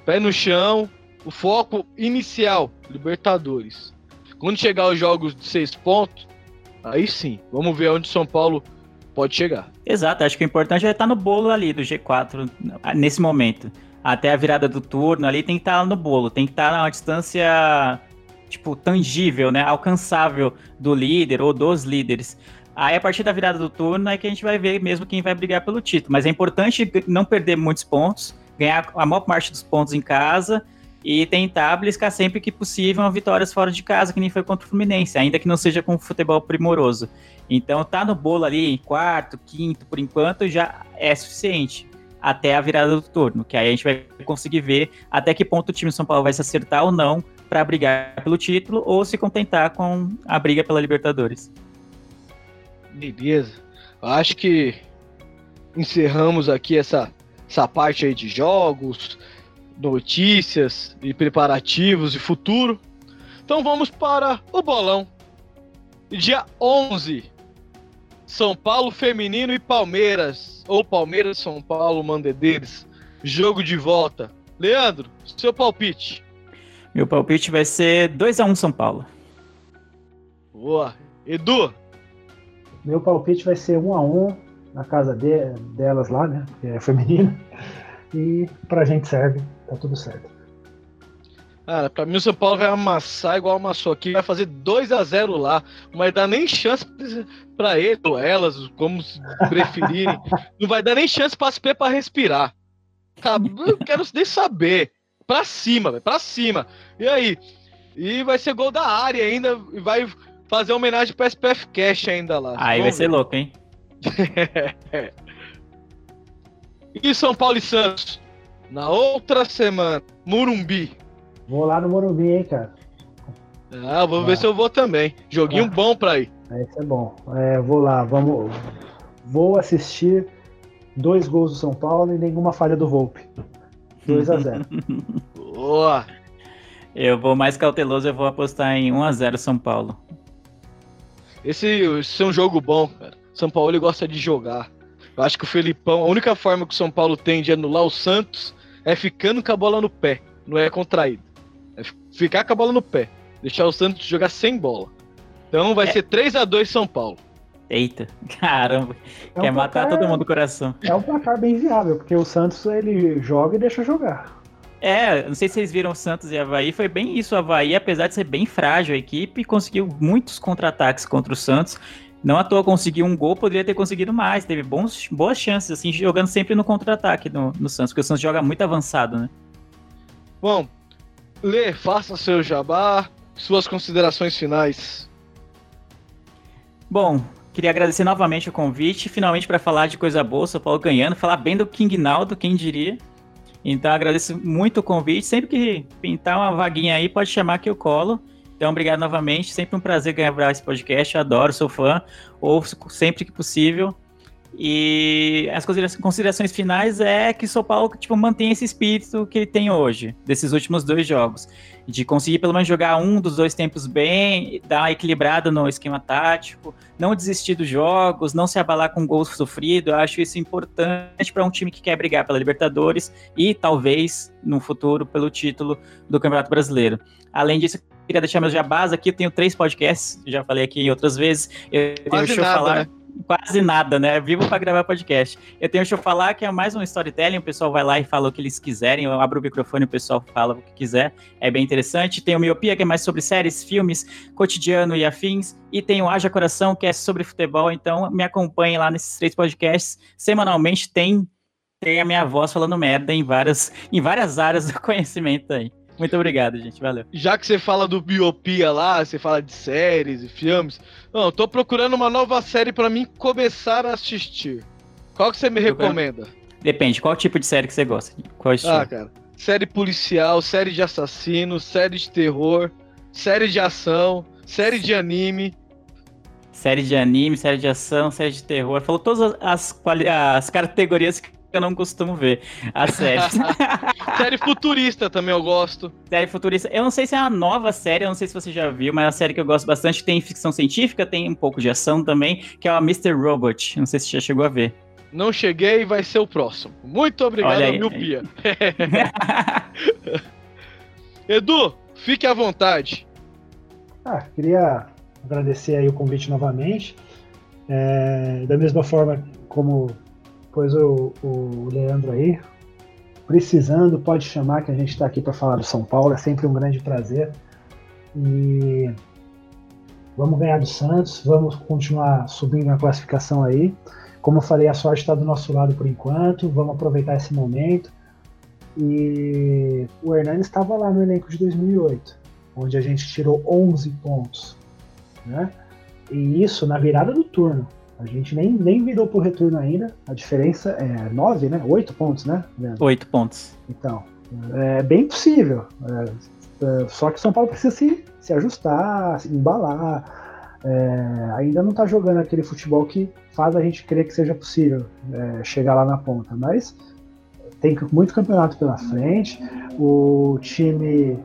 pé no chão, o foco inicial, Libertadores. Quando chegar os jogos de seis pontos, aí sim, vamos ver onde São Paulo pode chegar. Exato, acho que o importante é estar no bolo ali do G4 nesse momento. Até a virada do turno ali tem que estar no bolo, tem que estar numa distância tipo tangível, né, alcançável do líder ou dos líderes. Aí a partir da virada do turno é que a gente vai ver mesmo quem vai brigar pelo título, mas é importante não perder muitos pontos, ganhar a maior parte dos pontos em casa e tentar beliscar sempre que possível vitórias fora de casa, que nem foi contra o Fluminense, ainda que não seja com futebol primoroso. Então tá no bolo ali quarto, quinto, por enquanto já é suficiente até a virada do turno, que aí a gente vai conseguir ver até que ponto o time de São Paulo vai se acertar ou não para brigar pelo título ou se contentar com a briga pela Libertadores. Beleza. Acho que encerramos aqui essa, essa parte aí de jogos, notícias e preparativos e futuro. Então vamos para o bolão. Dia 11, São Paulo Feminino e Palmeiras. Ou Palmeiras São Paulo Mandedeiros. Jogo de volta. Leandro, seu palpite. Meu palpite vai ser 2 a 1 São Paulo. Boa. Edu, Meu palpite vai ser um a um na casa de- delas lá, né? Que é feminino. E pra gente serve, tá tudo certo. Cara, pra mim o São Paulo vai amassar igual amassou aqui, vai fazer 2 a 0 lá, não vai dar nem chance pra ele ou elas, como se preferirem, não vai dar nem chance pra SP pra respirar. Cara, eu quero nem saber. pra cima, velho, pra cima. E aí? E vai ser gol da área ainda, e vai fazer homenagem pro SPF Cash ainda lá. Aí vai ser louco, hein? e São Paulo e Santos? Na outra semana, Murumbi. Vou lá no Morumbi, hein, cara. Ah, vou ver se eu vou também. Joguinho Ah. bom pra ir. Esse é bom. É, vou lá, vamos. Vou assistir dois gols do São Paulo e nenhuma falha do Volpe. 2 a 0 Boa! Eu vou mais cauteloso, eu vou apostar em 1x0 São Paulo. Esse, esse é um jogo bom, cara. São Paulo ele gosta de jogar. Eu acho que o Felipão, a única forma que o São Paulo tem de anular o Santos é ficando com a bola no pé, não é contraído. É fi- ficar com a bola no pé, deixar o Santos jogar sem bola. Então vai ser 3 a 2 São Paulo. Eita, caramba. É um Quer matar placar- todo mundo do coração. É um placar bem viável, porque o Santos ele joga e deixa jogar. É, não sei se vocês viram o Santos e Havaí, foi bem isso. O Havaí, apesar de ser bem frágil a equipe, conseguiu muitos contra-ataques contra o Santos. Não à toa conseguiu um gol, poderia ter conseguido mais. Teve bons, boas chances, assim, jogando sempre no contra-ataque no, no Santos, porque o Santos joga muito avançado, né? Bom, Lê, faça seu jabá, suas considerações finais. Bom, queria agradecer novamente o convite, finalmente para falar de coisa boa, São Paulo ganhando, falar bem do King Naldo, quem diria. Então agradeço muito o convite, sempre que pintar uma vaguinha aí, pode chamar que eu colo. Então obrigado novamente, sempre um prazer gravar esse podcast, eu adoro, sou fã, ouço sempre que possível. E as considera- considerações finais é que o São Paulo tipo, mantém esse espírito que ele tem hoje, desses últimos dois jogos. De conseguir pelo menos jogar um dos dois tempos bem, dar uma equilibrada no esquema tático, não desistir dos jogos, não se abalar com gol sofrido. Eu acho isso importante para um time que quer brigar pela Libertadores e talvez no futuro pelo título do Campeonato Brasileiro. Além disso, queria deixar meus jabás aqui. Eu tenho três podcasts, já falei aqui outras vezes. Eu tenho Quase o Show nada, Falar. né? Quase nada, né? Vivo para gravar podcast. Eu tenho o Show Falar, que é mais um storytelling. O pessoal vai lá e fala o que eles quiserem. Eu abro o microfone e o pessoal fala o que quiser. É bem interessante. Tem o Miopia, que é mais sobre séries, filmes, cotidiano e afins. E tem o Haja Coração, que é sobre futebol. Então me acompanhem lá nesses três podcasts. Semanalmente tem, tem a minha voz falando merda em várias, em várias áreas do conhecimento aí. Muito obrigado, gente. Valeu. Já que você fala do biopia lá, você fala de séries e filmes. Não, eu tô procurando uma nova série pra mim começar a assistir. Qual que você me recomenda? Depende, qual tipo de série que você gosta? Qual estilo? Ah, cara. Série policial, série de assassino, série de terror, série de ação, série de anime. Série de anime, série de ação, série de terror. Falou todas as, quali- as categorias que eu não costumo ver. As séries. série futurista também eu gosto. série futurista. Eu não sei se é uma nova série, eu não sei se você já viu, mas é uma série que eu gosto bastante. Tem ficção científica, tem um pouco de ação também, que é a Mr. Robot. Não sei se você já chegou a ver. Não cheguei, vai ser o próximo. Muito obrigado, Olha aí. miopia. Edu, fique à vontade. Ah, queria agradecer aí o convite novamente. É, da mesma forma como pôs o, o Leandro aí, precisando, pode chamar que a gente está aqui para falar do São Paulo, é sempre um grande prazer. E vamos ganhar do Santos, vamos continuar subindo na classificação aí. Como eu falei, a sorte está do nosso lado por enquanto, vamos aproveitar esse momento. E o Hernani estava lá no elenco de 2008, onde a gente tirou 11 pontos. Né? E isso na virada do turno. A gente nem, nem virou pro retorno ainda. A diferença é 9, né? 8 pontos, né? Leandro? Oito pontos. Então, é bem possível. É, é, só que São Paulo precisa se, se ajustar, se embalar. É, ainda não está jogando aquele futebol que faz a gente crer que seja possível é, chegar lá na ponta. Mas tem muito campeonato pela frente. O time,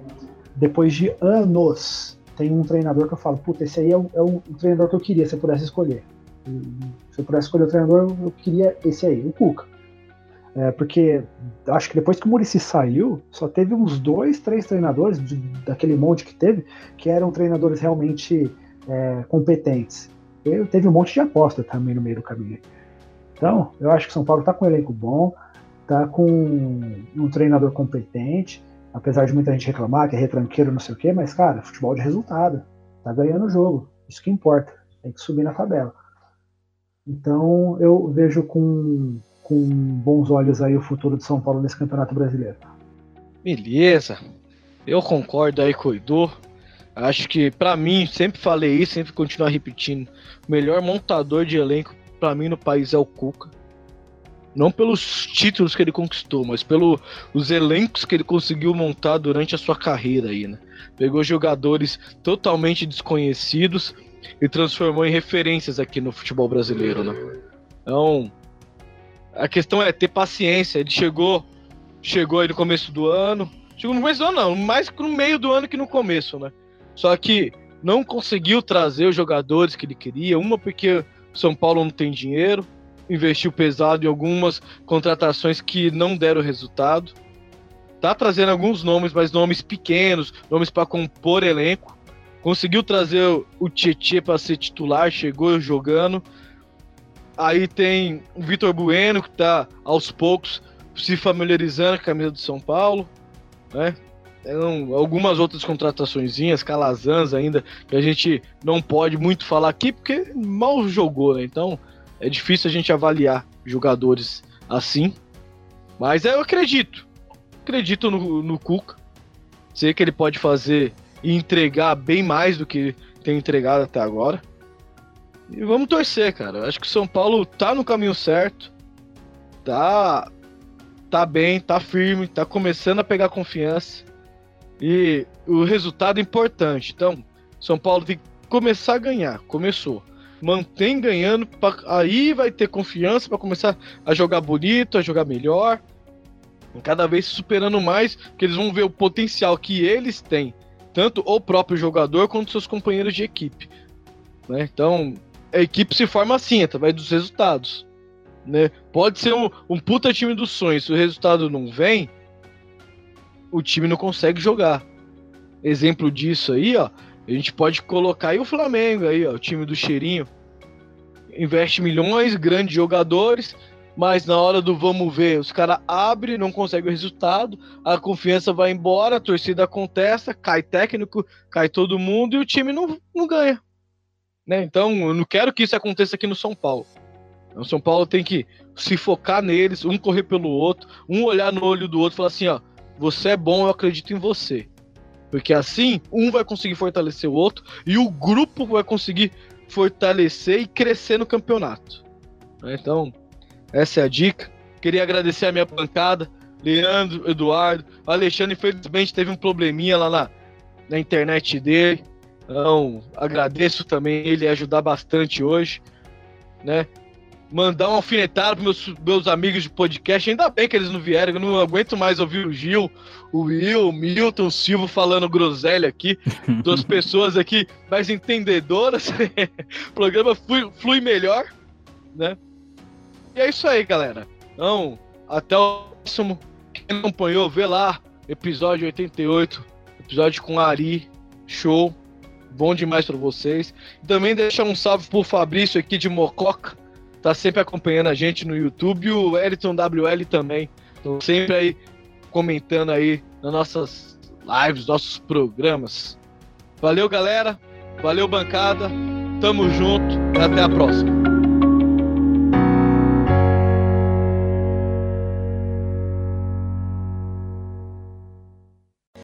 depois de anos, tem um treinador que eu falo: puta, esse aí é o, é o treinador que eu queria se eu pudesse escolher. Se eu pudesse escolher o treinador, eu queria esse aí, o Cuca. É, porque acho que depois que o Murici saiu, só teve uns dois, três treinadores de, daquele monte que teve que eram treinadores realmente é, competentes. E teve um monte de aposta também no meio do caminho. Então, eu acho que São Paulo está com um elenco bom, está com um treinador competente, apesar de muita gente reclamar que é retranqueiro, não sei o quê, mas, cara, futebol de resultado. Tá ganhando o jogo. Isso que importa. Tem que subir na tabela. Então, eu vejo com, com bons olhos aí o futuro de São Paulo nesse Campeonato Brasileiro. Beleza. Eu concordo aí com o Edu. Acho que, para mim, sempre falei isso, sempre continuar repetindo. O melhor montador de elenco, para mim, no país é o Cuca. Não pelos títulos que ele conquistou, mas pelos elencos que ele conseguiu montar durante a sua carreira aí, né? Pegou jogadores totalmente desconhecidos e transformou em referências aqui no futebol brasileiro, né? Então, a questão é ter paciência. Ele chegou, chegou aí no começo do ano. Chegou no começo do ano, não, mais no meio do ano que no começo, né? Só que não conseguiu trazer os jogadores que ele queria. Uma porque São Paulo não tem dinheiro, investiu pesado em algumas contratações que não deram resultado. Tá trazendo alguns nomes, mas nomes pequenos, nomes para compor elenco. Conseguiu trazer o Tietchan para ser titular, chegou jogando. Aí tem o Vitor Bueno, que tá aos poucos se familiarizando com a camisa do São Paulo, né? Tem algumas outras contratações, Calazans ainda, que a gente não pode muito falar aqui, porque mal jogou, né? Então é difícil a gente avaliar jogadores assim. Mas eu acredito. Acredito no, no Cuca. Sei que ele pode fazer e entregar bem mais do que tem entregado até agora. E vamos torcer, cara. Acho que o São Paulo tá no caminho certo. Tá tá bem, tá firme, tá começando a pegar confiança. E o resultado é importante. Então, São Paulo tem que começar a ganhar. Começou. Mantém ganhando, pra, aí vai ter confiança para começar a jogar bonito, a jogar melhor. Cada vez se superando mais, porque eles vão ver o potencial que eles têm, tanto o próprio jogador quanto seus companheiros de equipe. Né? Então, a equipe se forma assim, através dos resultados. Né? Pode ser um, um puta time dos sonhos, se o resultado não vem, o time não consegue jogar. Exemplo disso aí, ó, a gente pode colocar aí o Flamengo aí, ó, o time do cheirinho. Investe milhões, grandes jogadores, mas na hora do vamos ver, os caras abrem, não conseguem o resultado, a confiança vai embora, a torcida acontece, cai técnico, cai todo mundo e o time não, não ganha. Né? Então, eu não quero que isso aconteça aqui no São Paulo. O São Paulo tem que se focar neles, um correr pelo outro, um olhar no olho do outro e falar assim, ó, você é bom, eu acredito em você. Porque assim, um vai conseguir fortalecer o outro e o grupo vai conseguir fortalecer e crescer no campeonato. Então, essa é a dica. Queria agradecer a minha bancada, Leandro, Eduardo, Alexandre, infelizmente teve um probleminha lá na, na internet dele. Então, agradeço também ele ajudar bastante hoje, né? Mandar uma alfinetada para meus, meus amigos de podcast. Ainda bem que eles não vieram, eu não aguento mais ouvir o Gil, o Will, o Milton, o Silvio falando groselha aqui. Duas pessoas aqui mais entendedoras. o programa flui, flui melhor, né? E é isso aí, galera. Então, até o próximo. Quem acompanhou, vê lá. Episódio 88. Episódio com Ari. Show. Bom demais para vocês. E também deixar um salve pro Fabrício aqui de Mococa. Tá sempre acompanhando a gente no YouTube. E o Eriton WL também. Estão sempre aí comentando aí nas nossas lives, nossos programas. Valeu, galera. Valeu, bancada. Tamo junto até a próxima.